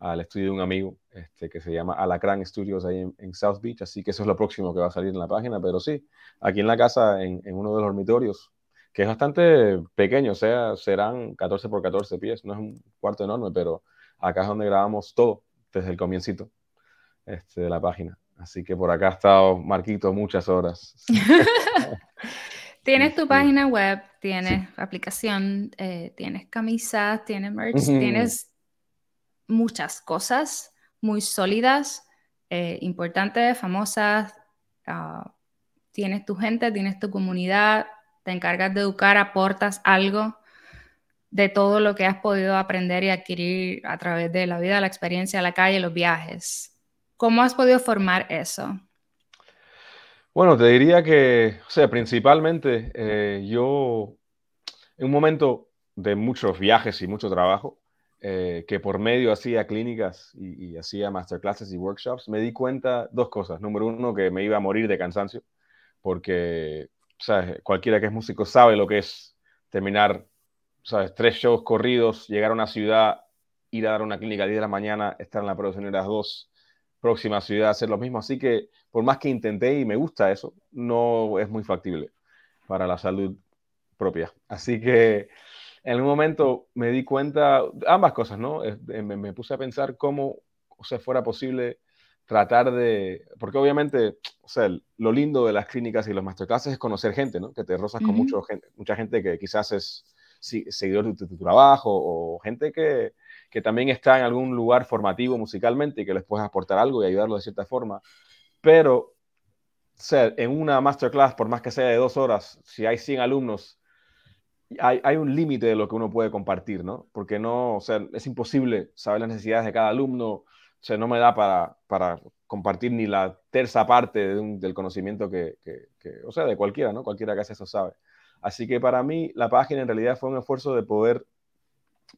al estudio de un amigo este, que se llama Alacrán Studios ahí en, South Beach, así que eso es lo próximo que va a salir en la página, pero sí, aquí en la casa, en, en uno de los dormitorios, que es bastante pequeño, o sea, serán 14 por 14 pies, no es un cuarto enorme, pero acá es donde grabamos todo desde el comiencito este, de la página. Así que por acá ha estado Marquito muchas horas. tienes tu página web, tienes aplicación, eh, tienes camisas, tienes merch, tienes muchas cosas muy sólidas, eh, importantes, famosas. Ah, tienes tu gente, tienes tu comunidad, te encargas de educar, aportas algo de todo lo que has podido aprender y adquirir a través de la vida, la experiencia, la calle, los viajes. ¿Cómo has podido formar eso? Bueno, te diría que, o sea, principalmente eh, yo, en un momento de muchos viajes y mucho trabajo, eh, que por medio hacía clínicas y, hacía masterclasses y workshops, me di cuenta dos cosas. Número uno, que me iba a morir de cansancio, porque sea, cualquiera que es músico sabe lo que es terminar ¿sabes? Tres shows corridos, llegar a una ciudad, ir a dar una clínica a 10 de la mañana, estar en la producción de las dos, próxima ciudad, hacer lo mismo. Así que, por más que intenté y me gusta eso, no es muy factible para la salud propia. Así que en un momento me di cuenta, ambas cosas, ¿no? Me, me puse a pensar cómo o sea, fuera posible tratar de, porque obviamente, o sea, lo lindo de las clínicas y los masterclasses es conocer gente, ¿no? Que te rozas con mucho, gente, mucha gente que quizás es seguidor de tu, trabajo o gente que, que, también está en algún lugar formativo musicalmente y que les puedes aportar algo y ayudarlo de cierta forma. Pero, o sea, en una masterclass, por más que sea de dos horas, si hay 100 alumnos, hay, hay un límite de lo que uno puede compartir, ¿no? Porque no, o sea, es imposible saber las necesidades de cada alumno, o sea, no me da para, para compartir ni la terza parte del conocimiento que, que, o sea, de cualquiera, ¿no? Cualquiera que hace eso sabe. Así que para mí la página en realidad fue un esfuerzo de poder,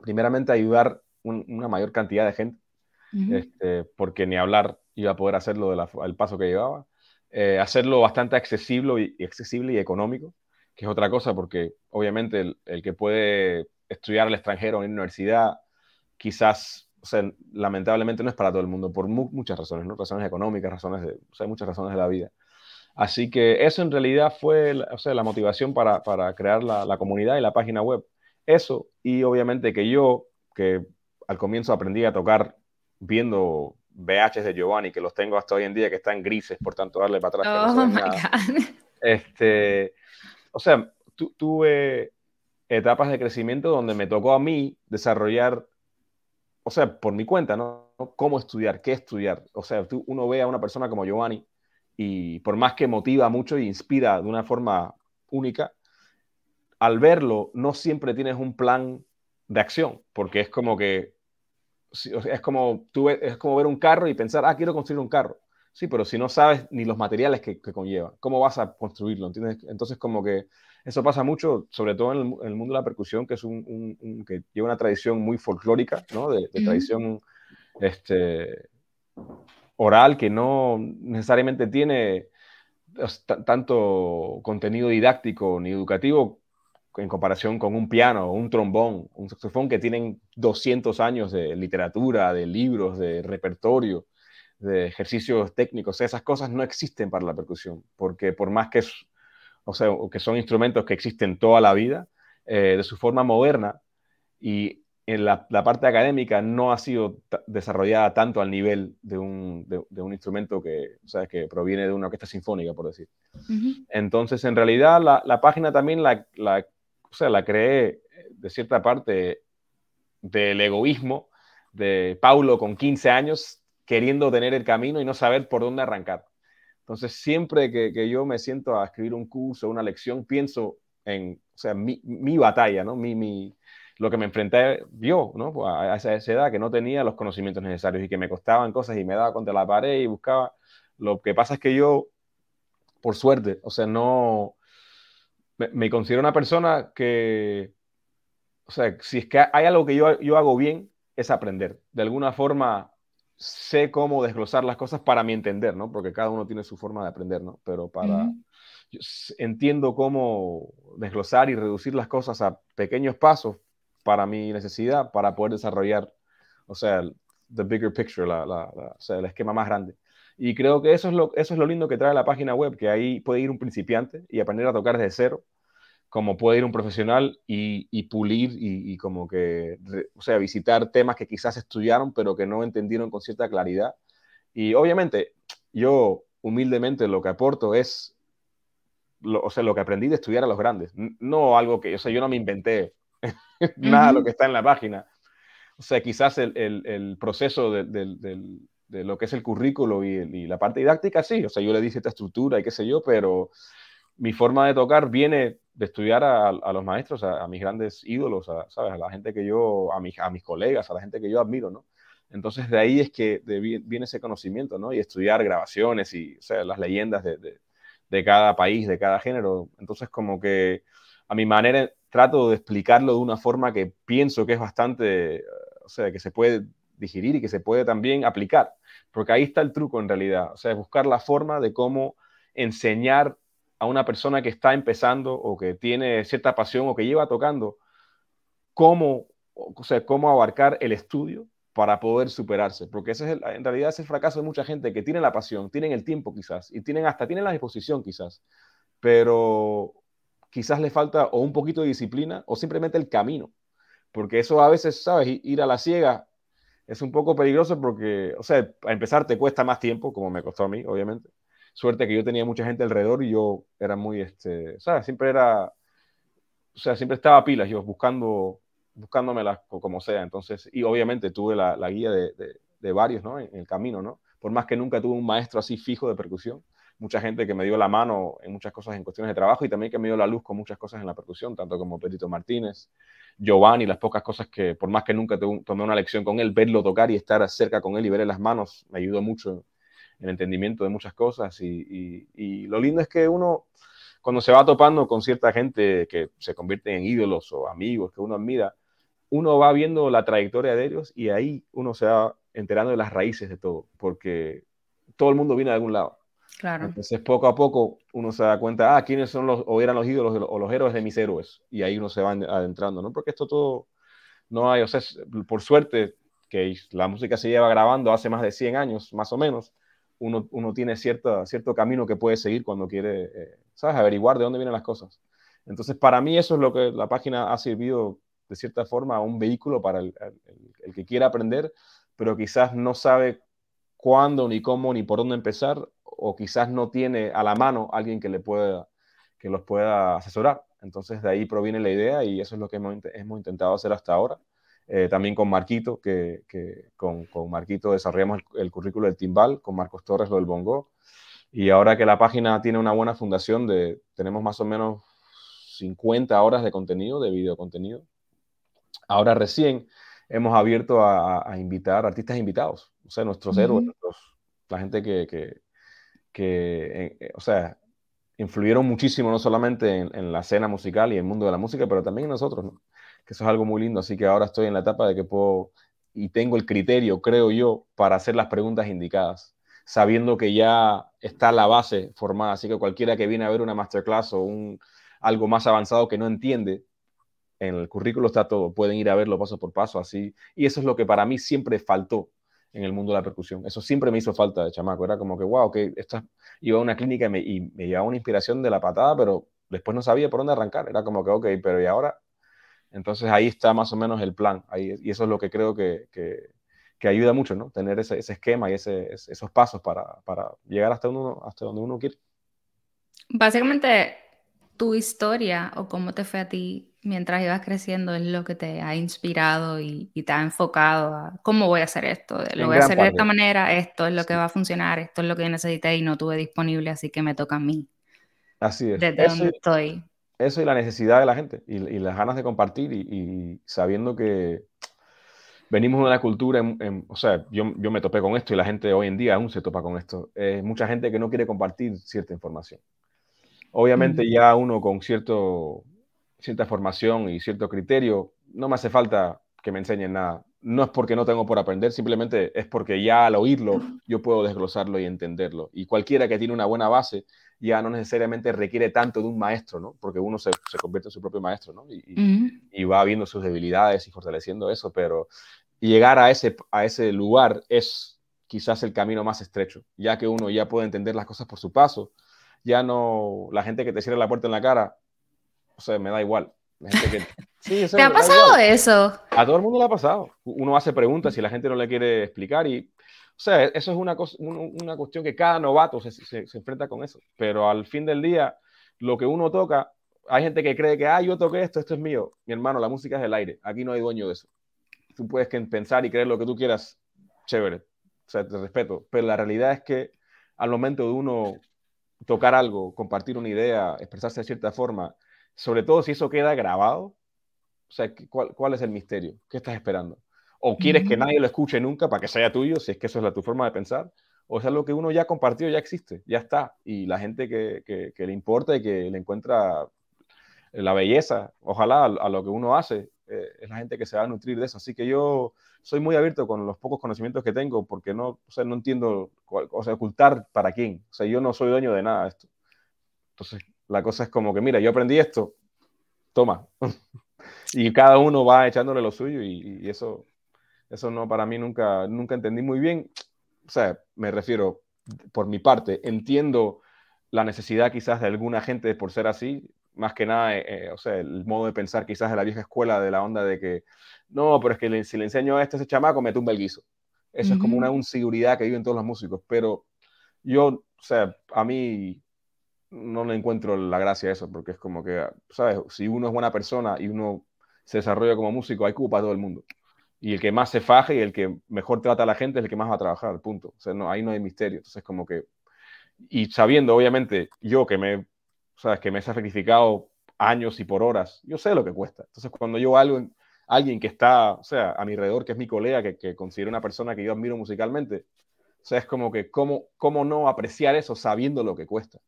primeramente, ayudar una mayor cantidad de gente, este, porque ni hablar iba a poder hacerlo del paso que llevaba. Eh, hacerlo bastante accesible y, accesible y económico, que es otra cosa, porque obviamente el, el que puede estudiar al extranjero en una universidad, quizás o sea, lamentablemente no es para todo el mundo, por muchas razones, ¿no? Razones económicas, razones de, o sea, muchas razones de la vida. Así que eso en realidad fue o sea, la motivación para, para crear la, la, comunidad y la página web. Eso, y obviamente que yo, que al comienzo aprendí a tocar viendo VHs de Giovanni, que los tengo hasta hoy en día, que están grises, por tanto, darle para atrás. Oh, my God. Este, o sea, tuve etapas de crecimiento donde me tocó a mí desarrollar o sea, por mi cuenta, ¿no? ¿Cómo estudiar? ¿Qué estudiar? O sea, tú, uno ve a una persona como Giovanni y por más que motiva mucho e inspira de una forma única, al verlo no siempre tienes un plan de acción, porque es como que es como, tú, es como ver un carro y pensar, ah, quiero construir un carro. Sí, pero si no sabes ni los materiales que, que conlleva, ¿cómo vas a construirlo? ¿entiendes? Entonces, como que eso pasa mucho, sobre todo en el, mundo de la percusión, que, es un, que lleva una tradición muy folclórica, ¿no? de, tradición este, oral, que no necesariamente tiene tanto contenido didáctico ni educativo en comparación con un piano, un trombón, un saxofón que tienen 200 años de literatura, de libros, de repertorio, de ejercicios técnicos. Esas cosas no existen para la percusión, porque por más que o sea, que son instrumentos que existen toda la vida, eh, de su forma moderna y en la, parte académica no ha sido desarrollada tanto al nivel de un, de, un instrumento que, o sea, que proviene de una orquesta sinfónica, por decir. Entonces, en realidad, la, la página también la, la, o sea, la creé de cierta parte del egoísmo de Paulo con 15 años queriendo tener el camino y no saber por dónde arrancar. Entonces, siempre que, que, yo me siento a escribir un curso, una lección, pienso en, o sea, mi, mi batalla, ¿no? Mi, mi, lo que me enfrenté yo, ¿no? Pues, a esa, esa, edad que no tenía los conocimientos necesarios y que me costaban cosas y me daba contra la pared y buscaba. Lo que pasa es que yo, por suerte, o sea, no, me, me considero una persona que, o sea, si es que hay algo que yo, yo hago bien, es aprender. De alguna forma, sé cómo desglosar las cosas para mi entender, ¿no? Porque cada uno tiene su forma de aprender, ¿no? Pero para... entiendo cómo desglosar y reducir las cosas a pequeños pasos para mi necesidad, para poder desarrollar, o sea, the bigger picture, la, la, o sea, el esquema más grande. Y creo que eso es, lo, eso es lo lindo que trae la página web, que ahí puede ir un principiante y aprender a tocar desde cero como puede ir un profesional y, pulir y, como que, o sea, visitar temas que quizás estudiaron pero que no entendieron con cierta claridad. Y obviamente yo humildemente lo que aporto es, o sea, lo que aprendí de estudiar a los grandes, no algo que, o sea, yo no me inventé nada de lo que está en la página. O sea, quizás el, el, proceso de, de, lo que es el currículo y, y, la parte didáctica, sí, o sea, yo le di cierta estructura y qué sé yo, pero mi forma de tocar viene de estudiar a, los maestros, a, mis grandes ídolos, a, ¿sabes? A la gente que yo, a, mis, a mis colegas, a la gente que yo admiro, ¿no? Entonces de ahí es que viene ese conocimiento, ¿no? Y estudiar grabaciones y, o sea, las leyendas de, de, cada país, de cada género. Entonces como que a mi manera trato de explicarlo de una forma que pienso que es bastante, o sea, que se puede digerir y que se puede también aplicar. Porque ahí está el truco en realidad, o sea, es buscar la forma de cómo enseñar a una persona que está empezando o que tiene cierta pasión o que lleva tocando, cómo, o sea, cómo abarcar el estudio para poder superarse, porque ese es en realidad es el fracaso de mucha gente que tiene la pasión, tienen el tiempo quizás, y tienen hasta tienen la disposición quizás, pero quizás le falta o un poquito de disciplina o simplemente el camino, porque eso a veces, ¿sabes? Ir a la ciega es un poco peligroso porque, o sea, a empezar te cuesta más tiempo, como me costó a mí, obviamente. Suerte que yo tenía mucha gente alrededor y yo era muy, este, sea, siempre era, o sea, siempre estaba a pilas, yo buscando, buscándomelas como sea. Entonces, y obviamente tuve la, la guía de, de, varios, ¿no? En, el camino, ¿no? Por más que nunca tuve un maestro así fijo de percusión, mucha gente que me dio la mano en muchas cosas en cuestiones de trabajo y también que me dio la luz con muchas cosas en la percusión, tanto como Pedrito Martínez, Giovanni, las pocas cosas que, por más que nunca tomé una lección con él, verlo tocar y estar cerca con él y verle las manos me ayudó mucho el entendimiento de muchas cosas. Y, y, lo lindo es que uno, cuando se va topando con cierta gente que se convierte en ídolos o amigos que uno admira, uno va viendo la trayectoria de ellos y ahí uno se va enterando de las raíces de todo, porque todo el mundo viene de algún lado. Claro. Entonces, poco a poco uno se da cuenta, ah, quiénes son los, o eran los ídolos o los héroes de mis héroes. Y ahí uno se va adentrando, ¿no? Porque esto todo no hay, o sea, por suerte que la música se lleva grabando hace más de 100 años, más o menos, uno, uno tiene cierto, cierto camino que puede seguir cuando quiere, eh, ¿sabes?, averiguar de dónde vienen las cosas. Entonces, para mí eso es lo que la página ha servido, de cierta forma, a un vehículo para el, el que quiera aprender, pero quizás no sabe cuándo, ni cómo, ni por dónde empezar, o quizás no tiene a la mano alguien que, le pueda, que los pueda asesorar. Entonces de ahí proviene la idea y eso es lo que hemos, hemos intentado hacer hasta ahora. Eh, también con Marquito, que, que con, con, Marquito desarrollamos el, currículo del timbal, con Marcos Torres lo del bongo. Y ahora que la página tiene una buena fundación, de, tenemos más o menos 50 horas de contenido, de video contenido. Ahora recién hemos abierto a, a invitar artistas invitados, o sea, nuestros héroes, la gente que, que, que, eh, o sea, influyeron muchísimo no solamente en, la escena musical y el mundo de la música, pero también en nosotros, ¿no? Eso es algo muy lindo. Así que ahora estoy en la etapa de que puedo y tengo el criterio, creo yo, para hacer las preguntas indicadas, sabiendo que ya está la base formada. Así que cualquiera que viene a ver una masterclass o un, algo más avanzado que no entiende, en el currículo está todo, pueden ir a verlo paso por paso, así. Y eso es lo que para mí siempre faltó en el mundo de la percusión. Eso siempre me hizo falta de chamaco. Era como que, wow, que esta... iba a una clínica y me, y me llevaba una inspiración de la patada, pero después no sabía por dónde arrancar. Era como que, ok, pero ¿y ahora? Entonces ahí está más o menos el plan. Ahí, y eso es lo que creo que, que, que ayuda mucho, ¿no? Tener ese, ese esquema y ese, esos pasos para, para, llegar hasta, uno, hasta donde uno quiere. Básicamente, tu historia o cómo te fue a ti mientras ibas creciendo es lo que te ha inspirado y, te ha enfocado a cómo voy a hacer esto, lo voy a hacer de esta manera, esto es lo que va a funcionar, esto es lo que necesité y no tuve disponible, así que me toca a mí. Así es. Desde donde estoy. Eso y la necesidad de la gente y, las ganas de compartir y, sabiendo que venimos de una cultura, o sea, yo, yo, me topé con esto y la gente hoy en día aún se topa con esto. Es mucha gente que no quiere compartir cierta información. Obviamente ya uno con cierto cierta formación y cierto criterio, no me hace falta que me enseñen nada. No es porque no tengo por aprender, simplemente es porque ya al oírlo yo puedo desglosarlo y entenderlo. Y cualquiera que tiene una buena base ya no necesariamente requiere tanto de un maestro, ¿no? Porque uno se, se convierte en su propio maestro, ¿no? Y, y, va viendo sus debilidades y fortaleciendo eso, pero llegar a ese, a ese lugar es quizás el camino más estrecho, ya que uno ya puede entender las cosas por su paso. Ya no, la gente que te cierra la puerta en la cara, o sea, me da igual. ¿Te ha pasado eso? A todo el mundo le ha pasado. Uno hace preguntas y la gente no le quiere explicar y, o sea, eso es una, cosa, una cuestión que cada novato se, se, se, enfrenta con eso. Pero al fin del día, lo que uno toca, hay gente que cree que, ah, yo toqué esto, esto es mío. Mi hermano, la música es del aire. Aquí no hay dueño de eso. Tú puedes pensar y creer lo que tú quieras, chévere. O sea, te respeto. Pero la realidad es que al momento de uno tocar algo, compartir una idea, expresarse de cierta forma, sobre todo si eso queda grabado, o sea, ¿cuál, cuál es el misterio? ¿Qué estás esperando? ¿O quieres que nadie lo escuche nunca para que sea tuyo, si es que eso es la, tu forma de pensar? ¿O es algo que uno ya compartió, ya existe, ya está? Y la gente que, que, le importa y que le encuentra la belleza, ojalá, a, lo que uno hace, eh, es la gente que se va a nutrir de eso. Así que yo soy muy abierto con los pocos conocimientos que tengo porque no, o sea, no entiendo, o sea, ocultar para quién. O sea, yo no soy dueño de nada de esto. Entonces, la cosa es como que, mira, yo aprendí esto, toma. y cada uno va echándole lo suyo y, eso, eso no, para mí nunca, nunca entendí muy bien. O sea, me refiero, por mi parte, entiendo la necesidad quizás de alguna gente por ser así, más que nada, eh, o sea, el modo de pensar quizás de la vieja escuela, de la onda de que, no, pero es que si le enseño a este ese chamaco, me tumba el guiso. Eso es como una inseguridad que viven todos los músicos, pero yo, o sea, a mí no le encuentro la gracia a eso, porque es como que, ¿sabes? Si uno es buena persona y uno se desarrolla como músico, hay culpa a todo el mundo. Y el que más se faje y el que mejor trata a la gente es el que más va a trabajar, punto. O sea, no, ahí no hay misterio. Entonces, como que, y sabiendo, obviamente, yo que me, ¿sabes? Que me he sacrificado años y por horas, yo sé lo que cuesta. Entonces, cuando yo algo, alguien que está, o sea, a mi alrededor, que es mi colega, que, que considero una persona que yo admiro musicalmente, o sea, es como que, ¿cómo, cómo no apreciar eso sabiendo lo que cuesta?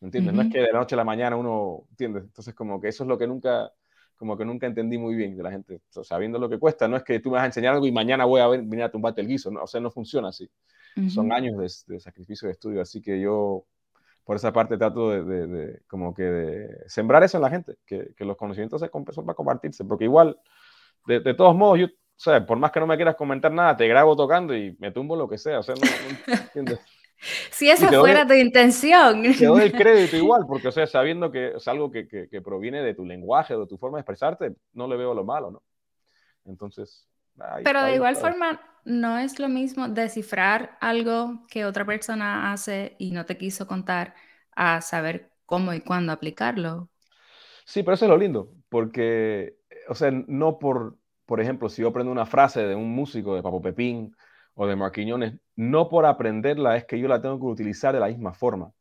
¿Me entiendes? No es que de la noche a la mañana uno, ¿entiendes? Entonces, como que eso es lo que nunca, como que nunca entendí muy bien de la gente, sabiendo lo que cuesta. No es que tú me vas a enseñar algo y mañana voy a venir a tumbarte el guiso, ¿no? o sea, no funciona así. Son años de, de, sacrificio de estudio, así que yo por esa parte trato de, de, como que de sembrar eso en la gente, que, que los conocimientos se son para compartirse, porque igual, de, todos modos, yo, o sea, por más que no me quieras comentar nada, te grabo tocando y me tumbo lo que sea, o sea, no, ¿entiendes? Si esa fuera tu intención. Te doy el crédito igual, porque, o sea, sabiendo que es algo que, que, que proviene de tu lenguaje, de tu forma de expresarte, no le veo lo malo, ¿no? Entonces... Pero de igual forma, no es lo mismo descifrar algo que otra persona hace y no te quiso contar a saber cómo y cuándo aplicarlo. Sí, pero eso es lo lindo, porque, o sea, no por, por ejemplo, si yo aprendo una frase de un músico de Papo Pepín o de Marquiñones, no por aprenderla es que yo la tengo que utilizar de la misma forma.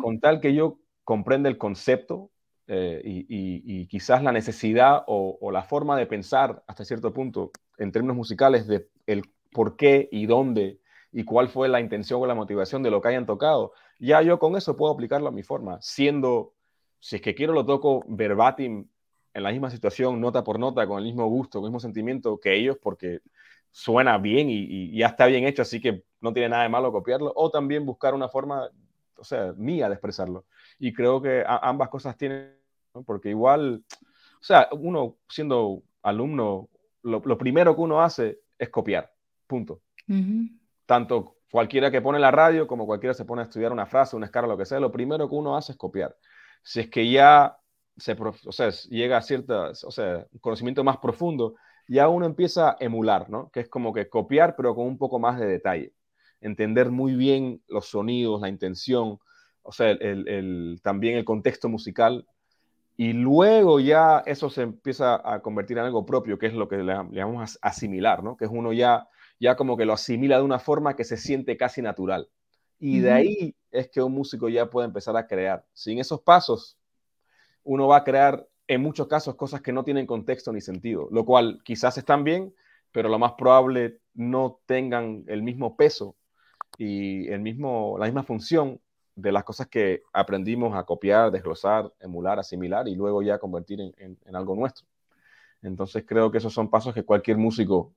Con tal que yo comprenda el concepto eh, y, quizás la necesidad o, o, la forma de pensar hasta cierto punto en términos musicales de el por qué y dónde y cuál fue la intención o la motivación de lo que hayan tocado, ya yo con eso puedo aplicarlo a mi forma, siendo, si es que quiero lo toco verbatim en la misma situación, nota por nota, con el mismo gusto, con el mismo sentimiento que ellos, porque suena bien y, ya está bien hecho, así que no tiene nada de malo copiarlo, o también buscar una forma, o sea, mía de expresarlo. Y creo que ambas cosas tienen, porque igual, o sea, uno siendo alumno, lo primero que uno hace es copiar Punto. Tanto cualquiera que pone la radio como cualquiera se pone a estudiar una frase, una escala, lo que sea, lo primero que uno hace es copiar. Si es que ya se, o sea, llega a cierta, o sea, un conocimiento más profundo, ya uno empieza a emular, ¿no? Que es como que copiar, pero con un poco más de detalle. Entender muy bien los sonidos, la intención, o sea, el, también el contexto musical. Y luego ya eso se empieza a convertir en algo propio, que es lo que le, llamamos asimilar, ¿no? Que es uno ya ya como que lo asimila de una forma que se siente casi natural. Y de ahí es que un músico ya puede empezar a crear. Sin esos pasos, uno va a crear en muchos casos cosas que no tienen contexto ni sentido, lo cual quizás están bien, pero lo más probable no tengan el mismo peso y el mismo, la misma función de las cosas que aprendimos a copiar, desglosar, emular, asimilar y luego ya convertir en, en algo nuestro. Entonces creo que esos son pasos que cualquier músico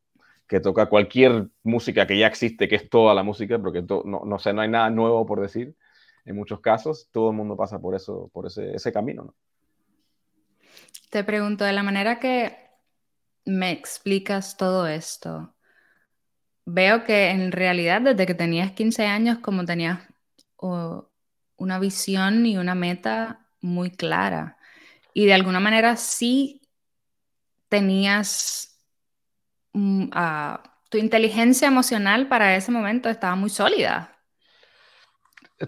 que toca cualquier música que ya existe, que es toda la música, porque no, no, sé, no hay nada nuevo por decir. En muchos casos, todo el mundo pasa por eso, por ese, ese camino. ¿no? Te pregunto, de la manera que me explicas todo esto, veo que en realidad desde que tenías 15 años, como tenías una visión y una meta muy clara, y de alguna manera sí tenías Mm, tu inteligencia emocional para ese momento estaba muy sólida.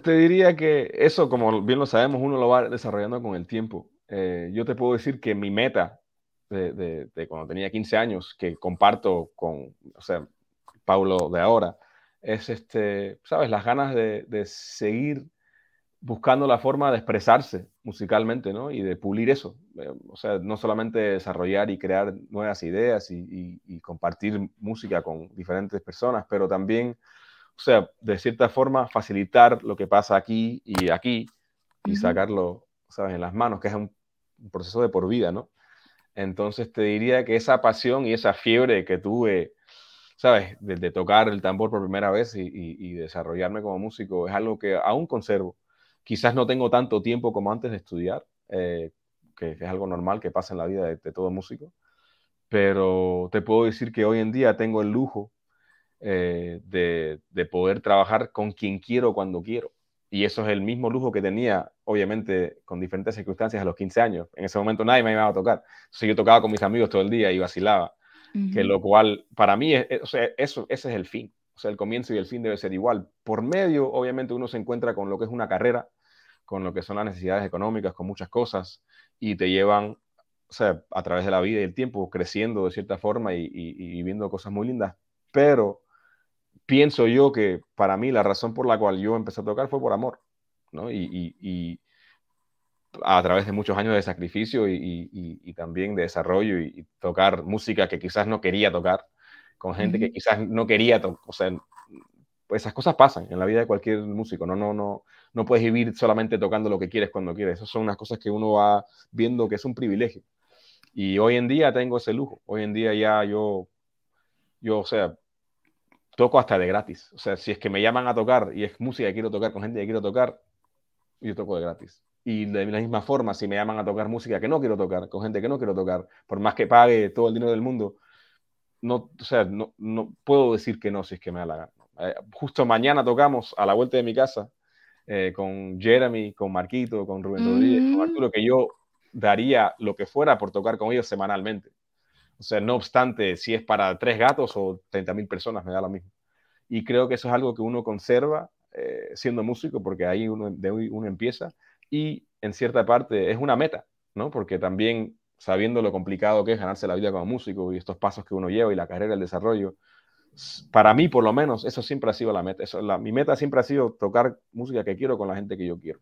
Te diría que eso, como bien lo sabemos, uno lo va desarrollando con el tiempo. Eh, yo te puedo decir que mi meta de, cuando tenía 15 años, que comparto con, o sea, Paulo de ahora, es este, sabes, las ganas de, de seguir buscando la forma de expresarse musicalmente, ¿no? Y de pulir eso. Eh, o sea, no solamente desarrollar y crear nuevas ideas y, compartir música con diferentes personas, pero también, o sea, de cierta forma facilitar lo que pasa aquí y aquí y sacarlo, ¿sabes? En las manos, que es un, proceso de por vida, ¿no? Entonces te diría que esa pasión y esa fiebre que tuve, ¿sabes? De, tocar el tambor por primera vez y, desarrollarme como músico es algo que aún conservo Quizás no tengo tanto tiempo como antes de estudiar, eh, que, es algo normal que pasa en la vida de, todo músico, pero te puedo decir que hoy en día tengo el lujo eh, de, poder trabajar con quien quiero cuando quiero. Y eso es el mismo lujo que tenía, obviamente, con diferentes circunstancias a los 15 años. En ese momento nadie me iba a tocar. Entonces yo tocaba con mis amigos todo el día y vacilaba. Que lo cual, para mí, o sea, eso, ese es el fin. O sea, el comienzo y el fin debe ser igual. Por medio, obviamente, uno se encuentra con lo que es una carrera, con lo que son las necesidades económicas, con muchas cosas, y te llevan, o sea, a través de la vida y el tiempo, creciendo de cierta forma y, y viviendo cosas muy lindas. Pero pienso yo que para mí la razón por la cual yo empecé a tocar fue por amor, ¿no? Y, a través de muchos años de sacrificio y, también de desarrollo y, tocar música que quizás no quería tocar, con gente que quizás no quería tocar, o sea, pues esas cosas pasan en la vida de cualquier músico, no, no, no, no puedes vivir solamente tocando lo que quieres cuando quieres, esas son unas cosas que uno va viendo que es un privilegio. Y hoy en día tengo ese lujo, hoy en día ya yo, yo, o sea, toco hasta de gratis. O sea, si es que me llaman a tocar y es música que quiero tocar con gente que quiero tocar, yo toco de gratis. Y de la misma forma, si me llaman a tocar música que no quiero tocar, con gente que no quiero tocar, por más que pague todo el dinero del mundo, no, o sea, no, no puedo decir que no si es que me da la gana. Eh, justo mañana tocamos a la vuelta de mi casa eh, con Jeremy, con Marquito, con Rubén Rodríguez, con Arturo, que yo daría lo que fuera por tocar con ellos semanalmente. O sea, no obstante, si es para tres gatos o 30.000 personas, me da lo mismo. Y creo que eso es algo que uno conserva eh, siendo músico, porque ahí uno, de uno empieza. Y en cierta parte es una meta, ¿no? Porque también sabiendo lo complicado que es ganarse la vida como músico y estos pasos que uno lleva y la carrera, el desarrollo, para mí por lo menos eso siempre ha sido la meta. Eso, mi meta siempre ha sido tocar música que quiero con la gente que yo quiero.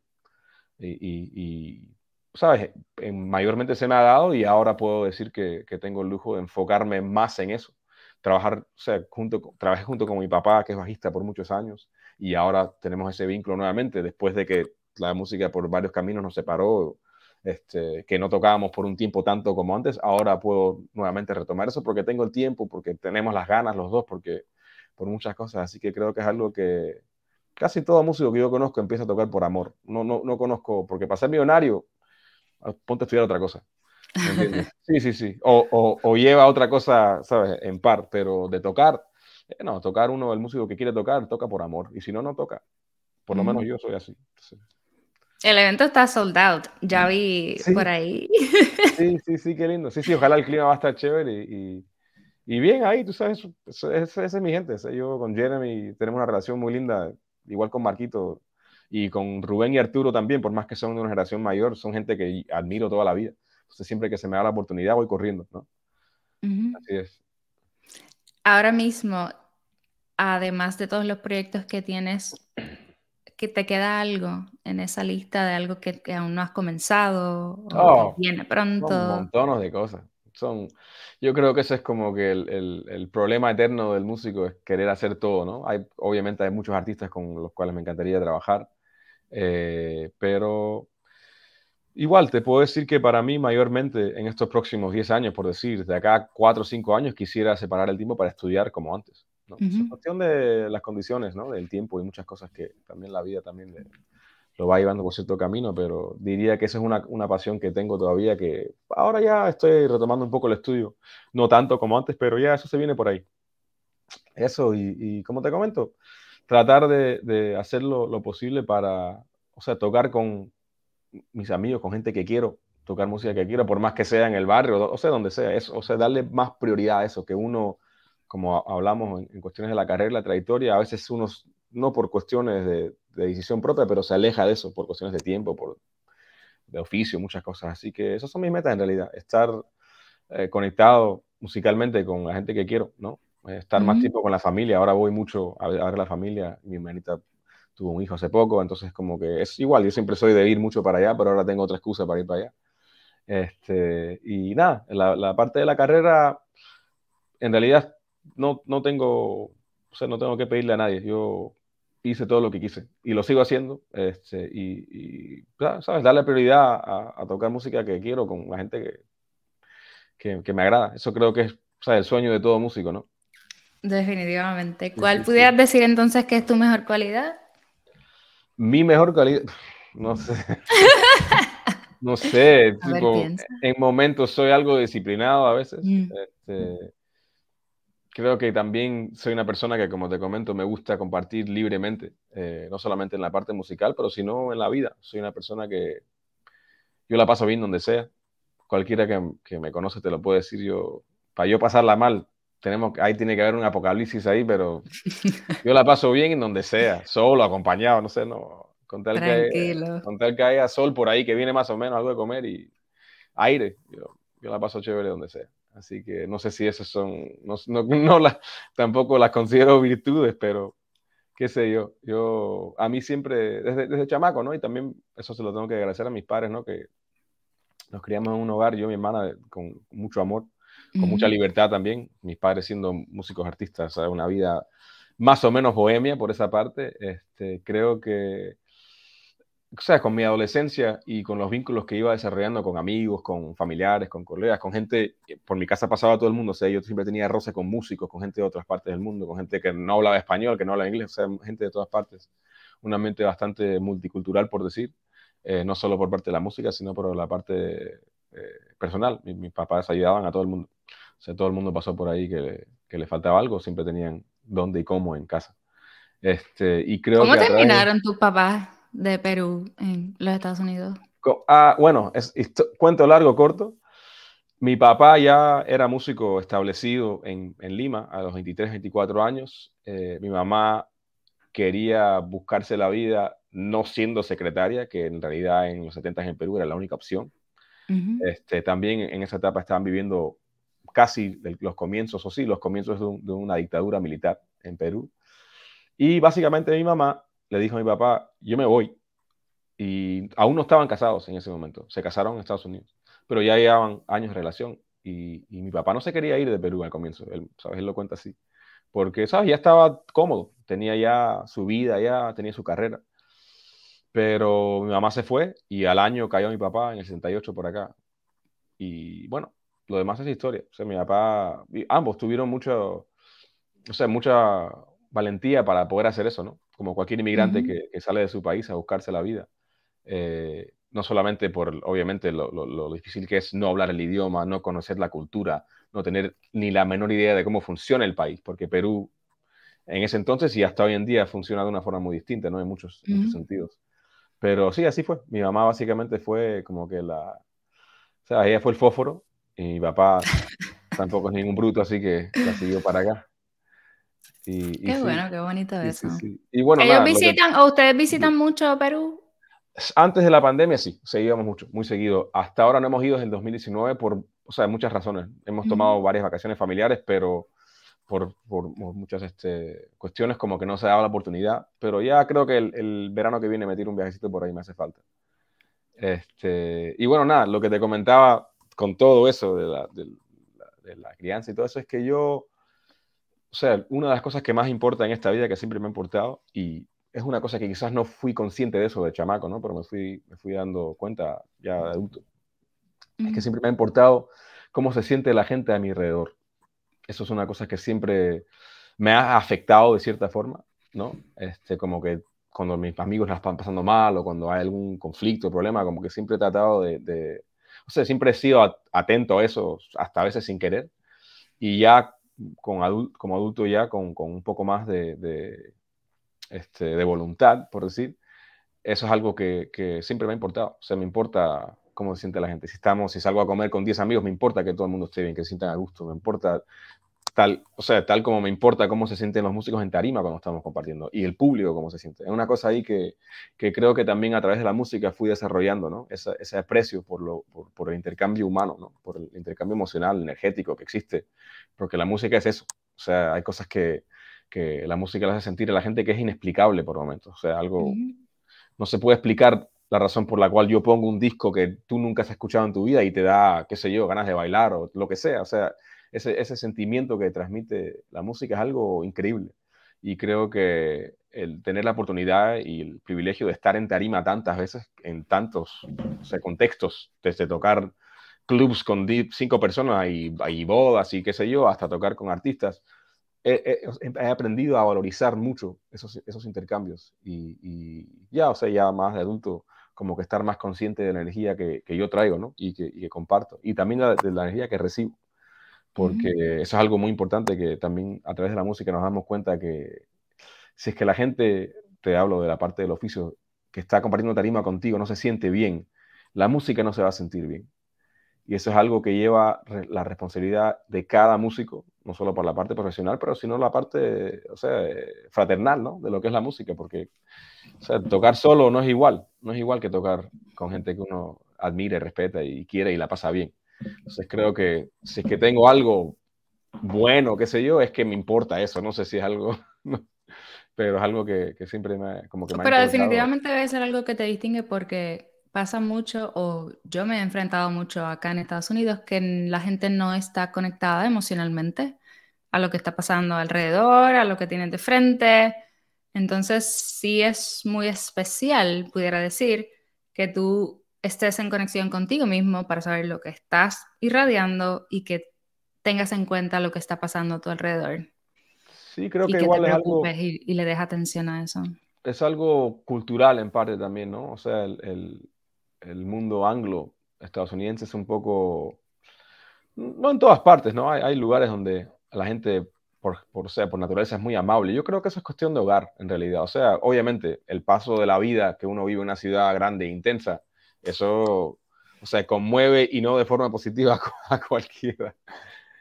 y, ¿sabes? mayormente se me ha dado y ahora puedo decir que, tengo el lujo de enfocarme más en eso. Trabajar, o sea, junto, trabajé junto con mi papá, que es bajista por muchos años, y ahora tenemos ese vínculo nuevamente, después de que la música por varios caminos nos separó, este, que no tocábamos por un tiempo tanto como antes, ahora puedo nuevamente retomar eso porque tengo el tiempo, porque tenemos las ganas los dos, porque por muchas cosas, así que creo que es algo que casi todo músico que yo conozco empieza a tocar por amor. No, no, no conozco, porque para ser millonario Ah, ponte a estudiar otra cosa. Sí, sí, sí. O, o, lleva otra cosa, ¿sabes? En par, pero de tocar, eh, no, tocar uno, el músico que quiere tocar, toca por amor. Y si no, no toca. Por lo menos yo soy así. El evento está sold out, ya vi por ahí. Sí, sí, sí, qué lindo. Sí, sí, ojalá el clima va a estar chévere y, y, bien ahí, tú sabes, esa es mi gente. Yo con Jeremy tenemos una relación muy linda, igual con Marquito, y con Rubén y Arturo también, por más que son de una generación mayor, son gente que admiro toda la vida. Entonces, siempre que se me da la oportunidad, voy corriendo, ¿no? Así es. Ahora mismo, además de todos los proyectos que tienes, que te queda algo en esa lista de algo que, aún no has comenzado o que oh, viene pronto. Son montones de cosas. Son, yo creo que ese es como que el, el, el, problema eterno del músico es querer hacer todo, ¿no? Hay, obviamente hay muchos artistas con los cuales me encantaría trabajar, eh, pero igual te puedo decir que para mí mayormente en estos próximos 10 años, por decir, de acá 4 o 5 años, quisiera separar el tiempo para estudiar como antes. ¿No? Es cuestión de las condiciones, ¿no? Del tiempo y muchas cosas que también la vida también lo va llevando por cierto camino, pero diría que esa es una, una, pasión que tengo todavía, que ahora ya estoy retomando un poco el estudio, no tanto como antes, pero ya eso se viene por ahí. Eso, y, y como te comento, tratar de, de hacer lo, lo, posible para, o sea, tocar con mis amigos, con gente que quiero, tocar música que quiero, por más que sea en el barrio, o sea, donde sea, eso, o sea, darle más prioridad a eso, que uno, como hablamos en, en cuestiones de la carrera, la trayectoria, a veces uno, no por cuestiones de, de, decisión propia, pero se aleja de eso por cuestiones de tiempo, por, de oficio, muchas cosas. Así que esas son mis metas en realidad, estar eh, conectado musicalmente con la gente que quiero, ¿no? estar más tiempo con la familia. Ahora voy mucho a ver, a la familia. Mi hermanita tuvo un hijo hace poco, entonces como que es igual. Yo siempre soy de ir mucho para allá, pero ahora tengo otra excusa para ir para allá. Este, y nada, la, la parte de la carrera, en realidad no, no tengo, o sea, no tengo que pedirle a nadie. Yo hice todo lo que quise y lo sigo haciendo. Este, y, ¿sabes? Darle prioridad a, a, tocar música que quiero con la gente que, que, que me agrada. Eso creo que es o sea, el sueño de todo músico, ¿no? Definitivamente. ¿Cuál pudieras decir entonces que es tu mejor cualidad? Mi mejor cualidad, no sé. no sé, en momentos soy algo disciplinado a veces. Mm. Este, creo que también soy una persona que, como te comento, me gusta compartir libremente, eh, no solamente en la parte musical, pero sino en la vida. Soy una persona que yo la paso bien donde sea. Cualquiera que, que me conoce te lo puede decir. Yo, para yo pasarla mal, tenemos, ahí tiene que haber un apocalipsis ahí, pero yo la paso bien en donde sea, solo, acompañado, no sé, no. Con tal, que, con tal que haya sol por ahí, que viene más o menos algo de comer y aire. Yo, yo la paso chévere donde sea. Así que no sé si esas son, no, no, no la, tampoco las considero virtudes, pero qué sé yo. Yo, a mí siempre, desde, desde chamaco, ¿no? Y también eso se lo tengo que agradecer a mis padres, ¿no? Que nos criamos en un hogar, yo y mi hermana, con mucho amor, con mucha libertad también. Mis padres siendo músicos artistas, una vida más o menos bohemia por esa parte. Este, creo que o sea, con mi adolescencia y con los vínculos que iba desarrollando con amigos, con familiares, con colegas, con gente, por mi casa pasaba todo el mundo, o sea, yo siempre tenía roce con músicos, con gente de otras partes del mundo, con gente que no hablaba español, que no hablaba inglés, o sea, gente de todas partes, un ambiente bastante multicultural, por decir, eh, no solo por parte de la música, sino por la parte eh, personal. Mis, papás ayudaban a todo el mundo, o sea, todo el mundo pasó por ahí que, que le faltaba algo, siempre tenían dónde y cómo en casa. Este, y creo ¿Cómo terminaron tus papás? De Perú en los Estados Unidos? Ah, bueno, es, cuento largo, corto. Mi papá ya era músico establecido en, en Lima a los 23, 24 años. Eh, mi mamá quería buscarse la vida no siendo secretaria, que en realidad en los 70 en Perú era la única opción. este, también en esa etapa estaban viviendo casi los comienzos, o sí, los comienzos de, de, una dictadura militar en Perú. Y básicamente mi mamá le dijo a mi papá, yo me voy. Y aún no estaban casados en ese momento, se casaron en Estados Unidos, pero ya llevaban años de relación. Y, mi papá no se quería ir de Perú al comienzo, él, ¿sabes? Él lo cuenta así. Porque, ¿sabes? Ya estaba cómodo, tenía ya su vida, ya tenía su carrera. Pero mi mamá se fue y al año cayó mi papá en el 68 por acá. Y bueno, lo demás es historia. O sea, mi papá, ambos tuvieron mucho, o sea, mucha valentía para poder hacer eso, ¿no? Como cualquier inmigrante que, sale de su país a buscarse la vida. Eh, no solamente por, obviamente, lo, difícil que es no hablar el idioma, no conocer la cultura, no tener ni la menor idea de cómo funciona el país, porque Perú en ese entonces y hasta hoy en día funciona de una forma muy distinta, ¿no? En muchos, muchos sentidos. Pero sí, así fue. Mi mamá básicamente fue como que la... O sea, ella fue el fósforo y mi papá tampoco es ningún bruto, así que la siguió para acá qué bueno, qué bonito eso. y bueno, ¿Ellos visitan o ustedes visitan mucho Perú? Antes de la pandemia sí, seguíamos mucho, muy seguido. Hasta ahora no hemos ido desde el 2019 por, o sea, muchas razones. Hemos tomado varias vacaciones familiares, pero por, por, muchas este, cuestiones como que no se daba la oportunidad. Pero ya creo que el, el, verano que viene me tiro un viajecito por ahí me hace falta. Este, y bueno, nada, lo que te comentaba con todo eso de la, de de la crianza y todo eso es que yo o sea, una de las cosas que más importa en esta vida, que siempre me ha importado, y es una cosa que quizás no fui consciente de eso de chamaco, ¿no? Pero me fui, me fui dando cuenta ya de adulto. Es que siempre me ha importado cómo se siente la gente a mi alrededor. Eso es una cosa que siempre me ha afectado de cierta forma, ¿no? Este, como que cuando mis amigos la están pasando mal o cuando hay algún conflicto, problema, como que siempre he tratado de, de o sea, siempre he sido atento a eso, hasta a veces sin querer. Y ya con como adulto ya, con, con un poco más de, de, este, de, voluntad, por decir, eso es algo que, que, siempre me ha importado. O sea, me importa cómo se siente la gente. Si estamos, si salgo a comer con 10 amigos, me importa que todo el mundo esté bien, que se sientan a gusto. Me importa tal, o sea, tal como me importa cómo se sienten los músicos en tarima cuando estamos compartiendo y el público cómo se siente. Es una cosa ahí que, que creo que también a través de la música fui desarrollando, ¿no? Ese, ese aprecio por, lo, por, por, el intercambio humano, ¿no? Por el intercambio emocional, energético que existe, porque la música es eso. O sea, hay cosas que, que la música le hace sentir a la gente que es inexplicable por momentos. O sea, algo... No se puede explicar la razón por la cual yo pongo un disco que tú nunca has escuchado en tu vida y te da, qué sé yo, ganas de bailar o lo que sea. O sea, ese, ese sentimiento que transmite la música es algo increíble. Y creo que el tener la oportunidad y el privilegio de estar en tarima tantas veces, en tantos contextos, desde tocar clubs con cinco personas y, bodas y qué sé yo, hasta tocar con artistas, he, aprendido a valorizar mucho esos, esos intercambios. Y, ya, o sea, ya más de adulto, como que estar más consciente de la energía que, yo traigo, ¿no? Y que comparto. Y también de la energía que recibo porque eso es algo muy importante que también a través de la música nos damos cuenta que si es que la gente, te hablo de la parte del oficio, que está compartiendo tarima contigo, no se siente bien, la música no se va a sentir bien. Y eso es algo que lleva la responsabilidad de cada músico, no solo por la parte profesional, pero sino la parte, o sea, fraternal, ¿no? De lo que es la música, porque tocar solo no es igual, no es igual que tocar con gente que uno admire, respeta y quiere y la pasa bien. Entonces creo que si es que tengo algo bueno, qué sé yo, es que me importa eso, no sé si es algo, pero es algo que, siempre me, como que me Pero definitivamente debe ser algo que te distingue porque pasa mucho, o yo me he enfrentado mucho acá en Estados Unidos, que la gente no está conectada emocionalmente a lo que está pasando alrededor, a lo que tienen de frente. Entonces, sí es muy especial, pudiera decir, que tú estés en conexión contigo mismo para saber lo que estás irradiando y que tengas en cuenta lo que está pasando a tu alrededor. Sí, creo que, igual es algo... Y, y, le des atención a eso. Es algo cultural en parte también, ¿no? O sea, el el mundo anglo estadounidense es un poco, no en todas partes, ¿no? Hay, lugares donde la gente, por, por, sea, por naturaleza, es muy amable. Yo creo que eso es cuestión de hogar, en realidad. O sea, obviamente, el paso de la vida que uno vive en una ciudad grande e intensa, eso, o sea, conmueve y no de forma positiva a cualquiera.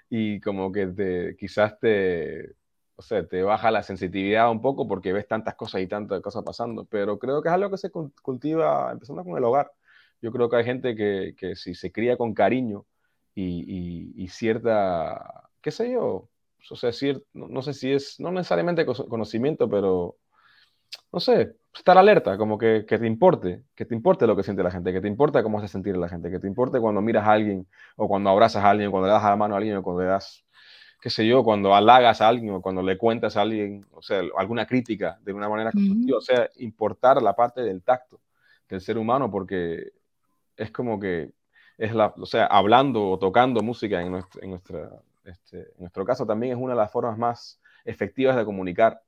Y como que te, quizás te, o sea, te baja la sensitividad un poco porque ves tantas cosas y tantas cosas pasando, pero creo que es algo que se cultiva empezando con el hogar. Yo creo que hay gente que, que si se cría con cariño y, y, cierta, qué sé yo, o sea, no, sé si es, no necesariamente conocimiento, pero, no sé, estar alerta, como que, que, te importe, que te importe lo que siente la gente, que te importa cómo hace sentir la gente, que te importe cuando miras a alguien, o cuando abrazas a alguien, o cuando le das la mano a alguien, o cuando le das, qué sé yo, cuando halagas a alguien, o cuando le cuentas a alguien, o sea, alguna crítica de una manera constructiva, o sea, importar la parte del tacto del ser humano, porque es como que es la, o sea, hablando o tocando música en, nuestra, en, nuestra, este, en nuestro caso también es una de las formas más efectivas de comunicar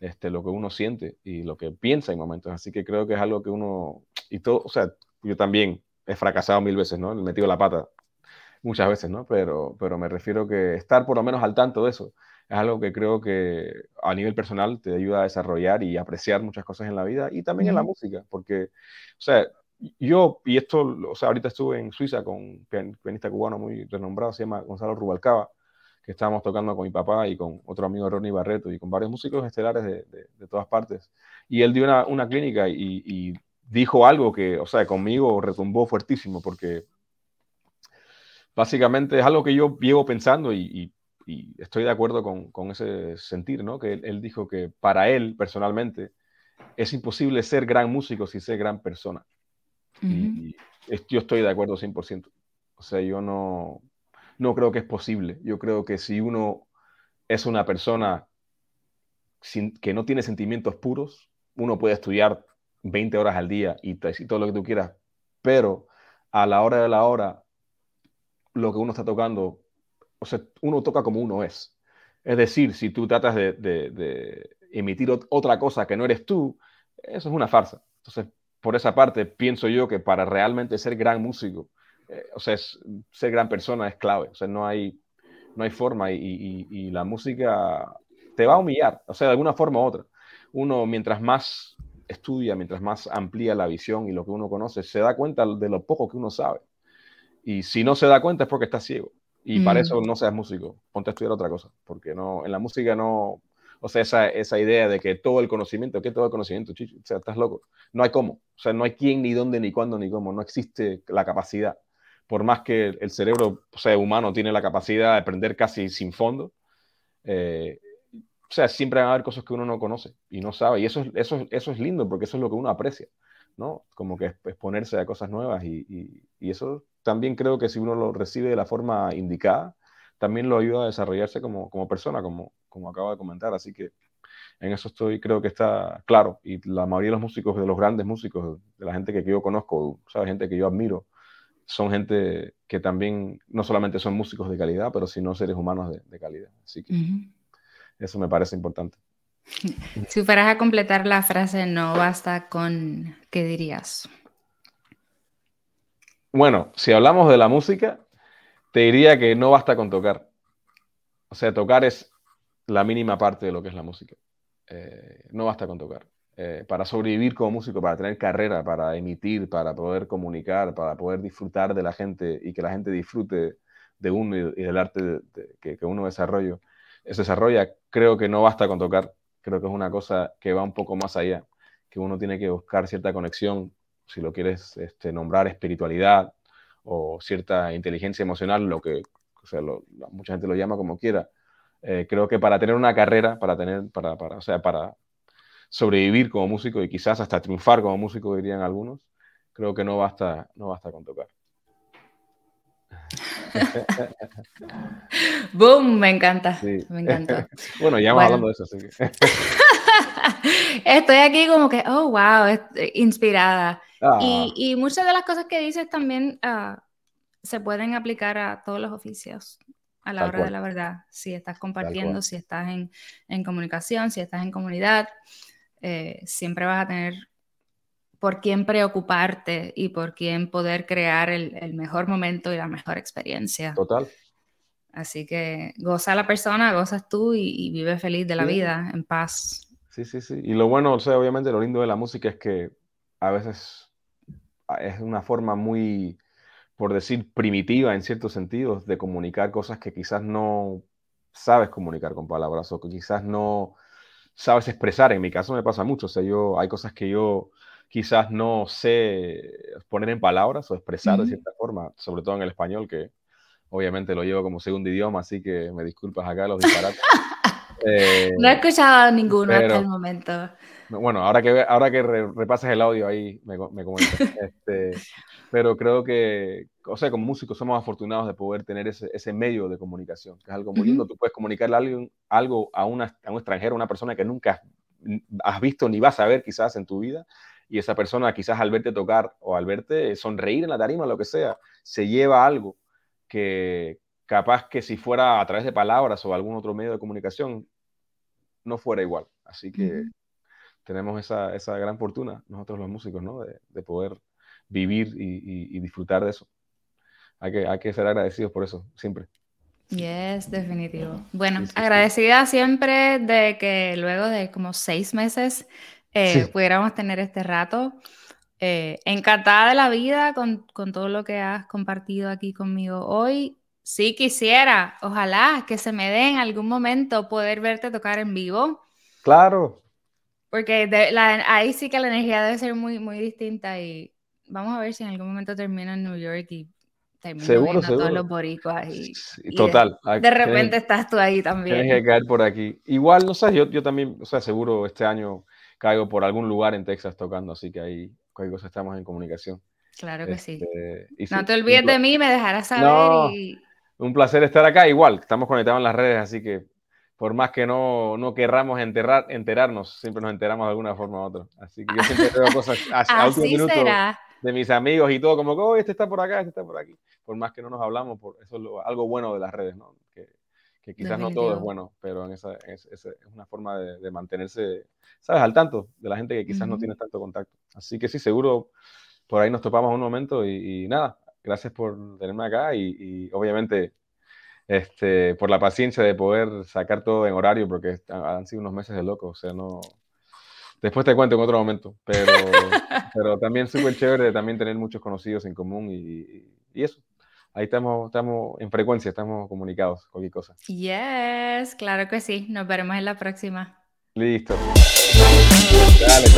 este, lo que uno siente y lo que piensa en momentos. Así que creo que es algo que uno, y todo, o sea, yo también he fracasado mil veces, ¿no? He metido la pata muchas veces, ¿no? Pero, pero me refiero que estar por lo menos al tanto de eso es algo que creo que a nivel personal te ayuda a desarrollar y apreciar muchas cosas en la vida y también en la música, porque, o sea, yo, y esto, o sea, ahorita estuve en Suiza con un pianista cubano muy renombrado, se llama Gonzalo Rubalcaba, que estábamos tocando con mi papá y con otro amigo Ronnie Barreto y con varios músicos estelares de, de, todas partes. Y él dio una, una clínica y, y, dijo algo que, o sea, conmigo retumbó fuertísimo porque básicamente es algo que yo llevo pensando y, y estoy de acuerdo con, con, ese sentir, ¿no? Que él, él dijo que para él personalmente es imposible ser gran músico sin ser gran persona. Y, yo estoy de acuerdo 100%. O sea, yo no, no creo que es posible. Yo creo que si uno es una persona sin, que no tiene sentimientos puros, uno puede estudiar 20 horas al día y, y, todo lo que tú quieras, pero a la hora de la hora, lo que uno está tocando, o sea, uno toca como uno es. Es decir, si tú tratas de, de, de emitir otra cosa que no eres tú, eso es una farsa. Entonces, por esa parte, pienso yo que para realmente ser gran músico, eh, o sea, ser gran persona es clave. O sea, no hay, no hay forma y, y, la música te va a humillar, o sea, de alguna forma u otra. Uno, mientras más estudia, mientras más amplía la visión y lo que uno conoce, se da cuenta de lo poco que uno sabe. Y si no se da cuenta es porque está ciego. Y para mm. eso no seas músico, ponte a estudiar otra cosa, porque no, en la música no, o sea, esa, esa idea de que todo el conocimiento, que todo el conocimiento, chicho, o sea, estás loco. No hay cómo. O sea, no hay quién, ni dónde, ni cuándo, ni cómo. No existe la capacidad. Por más que el cerebro o sea, humano tiene la capacidad de aprender casi sin fondo, eh, o sea, siempre van a haber cosas que uno no conoce y no sabe. Y eso, eso, eso es lindo porque eso es lo que uno aprecia, ¿no? Como que exponerse a cosas nuevas y, y, y eso también creo que si uno lo recibe de la forma indicada, también lo ayuda a desarrollarse como, como persona, como, como acabo de comentar. Así que en eso estoy, creo que está claro. Y la mayoría de los músicos, de los grandes músicos, de la gente que yo conozco, ¿sabes? gente que yo admiro, son gente que también no solamente son músicos de calidad, pero sino seres humanos de, de calidad. Así que eso me parece importante. Si fueras a completar la frase, no basta con, ¿qué dirías? Bueno, si hablamos de la música, te diría que no basta con tocar, o sea, tocar es la mínima parte de lo que es la música. Eh, no basta con tocar. Eh, para sobrevivir como músico, para tener carrera, para emitir, para poder comunicar, para poder disfrutar de la gente y que la gente disfrute de uno y, del arte que, uno desarrolla, desarrolla, creo que no basta con tocar. Creo que es una cosa que va un poco más allá, que uno tiene que buscar cierta conexión, si lo quieres este, nombrar espiritualidad o cierta inteligencia emocional, lo que mucha gente lo llama como quiera. Eh, creo que para tener una carrera, para tener, para, para, o sea, para sobrevivir como músico y quizás hasta triunfar como músico, dirían algunos, creo que no basta, no basta con tocar. Boom, me encanta. Me encantó. bueno, ya vamos hablando de eso, así que. Estoy aquí como que, oh, wow, eh, inspirada. Ah. Y, muchas de las cosas que dices también ah, se pueden aplicar a todos los oficios a la hora de la verdad. Si estás compartiendo, si estás en, comunicación, si estás en comunidad, eh, siempre vas a tener por quién preocuparte y por quién poder crear el, mejor momento y la mejor experiencia. Total. Así que goza la persona, gozas tú y, vive feliz de la vida, en paz. Sí, sí, sí. Y lo bueno, o sea, obviamente lo lindo de la música es que a veces es una forma muy, por decir, primitiva en ciertos sentidos de comunicar cosas que quizás no sabes comunicar con palabras o que quizás no sabes expresar. En mi caso me pasa mucho, o sea, yo hay cosas que yo quizás no sé poner en palabras o expresar de cierta forma, sobre todo en el español, que obviamente lo llevo como segundo idioma, así que me disculpas acá los disparates. Eh, no he escuchado ninguno hasta el momento. Bueno, ahora que, ahora que repases el audio ahí me, me comentas. este, pero creo que, o sea, como músicos somos afortunados de poder tener ese, ese medio de comunicación, que es algo muy lindo. Tú puedes comunicarle algo, algo a, una, a un extranjero, a una persona que nunca has visto ni vas a ver quizás en tu vida, y esa persona quizás al verte tocar o al verte sonreír en la tarima, lo que sea, se lleva algo que capaz que si fuera a través de palabras o algún otro medio de comunicación, no fuera igual. Así que tenemos esa, esa, gran fortuna, nosotros los músicos, ¿no? de, de poder vivir y, y, disfrutar de eso. Hay que, hay que ser agradecidos por eso, siempre. Yes, definitivo. Bueno, agradecida siempre de que luego de como seis meses eh, pudiéramos tener este rato. Eh, encantada de la vida con, con, todo lo que has compartido aquí conmigo hoy. Sí quisiera, ojalá que se me dé en algún momento poder verte tocar en vivo. Claro. Porque ahí sí que la energía debe ser muy, muy distinta y vamos a ver si en algún momento termina en New York y termino seguro, seguro. todos los boricuas y, total. de, repente estás tú ahí también. Tienes que caer por aquí. Igual, no sé, yo, yo también, o sea, seguro este año caigo por algún lugar en Texas tocando, así que ahí cualquier cosa estamos en comunicación. Claro que sí. Este, no te olvides de mí, me dejarás saber. No, Un placer estar acá. Igual, estamos conectados en las redes, así que por más que no, no querramos enterrar, enterarnos, siempre nos enteramos de alguna forma u otra. Así que yo siempre veo cosas a, último minuto de mis amigos y todo, como que, oh, este está por acá, este está por aquí. Por más que no nos hablamos, por eso es algo bueno de las redes, ¿no? Que, que quizás no todo es bueno, pero en esa, es, es, una forma de, mantenerse, ¿sabes? Al tanto de la gente que quizás no tiene tanto contacto. Así que sí, seguro por ahí nos topamos un momento y, nada, gracias por tenerme acá y, obviamente este, por la paciencia de poder sacar todo en horario porque han sido unos meses de loco, o sea, no... Después te cuento en otro momento, pero, pero también súper chévere de también tener muchos conocidos en común y, y eso, ahí estamos, estamos en frecuencia, estamos comunicados, cualquier cosa. Yes, claro que sí. Nos veremos en la próxima. Listo. Dale,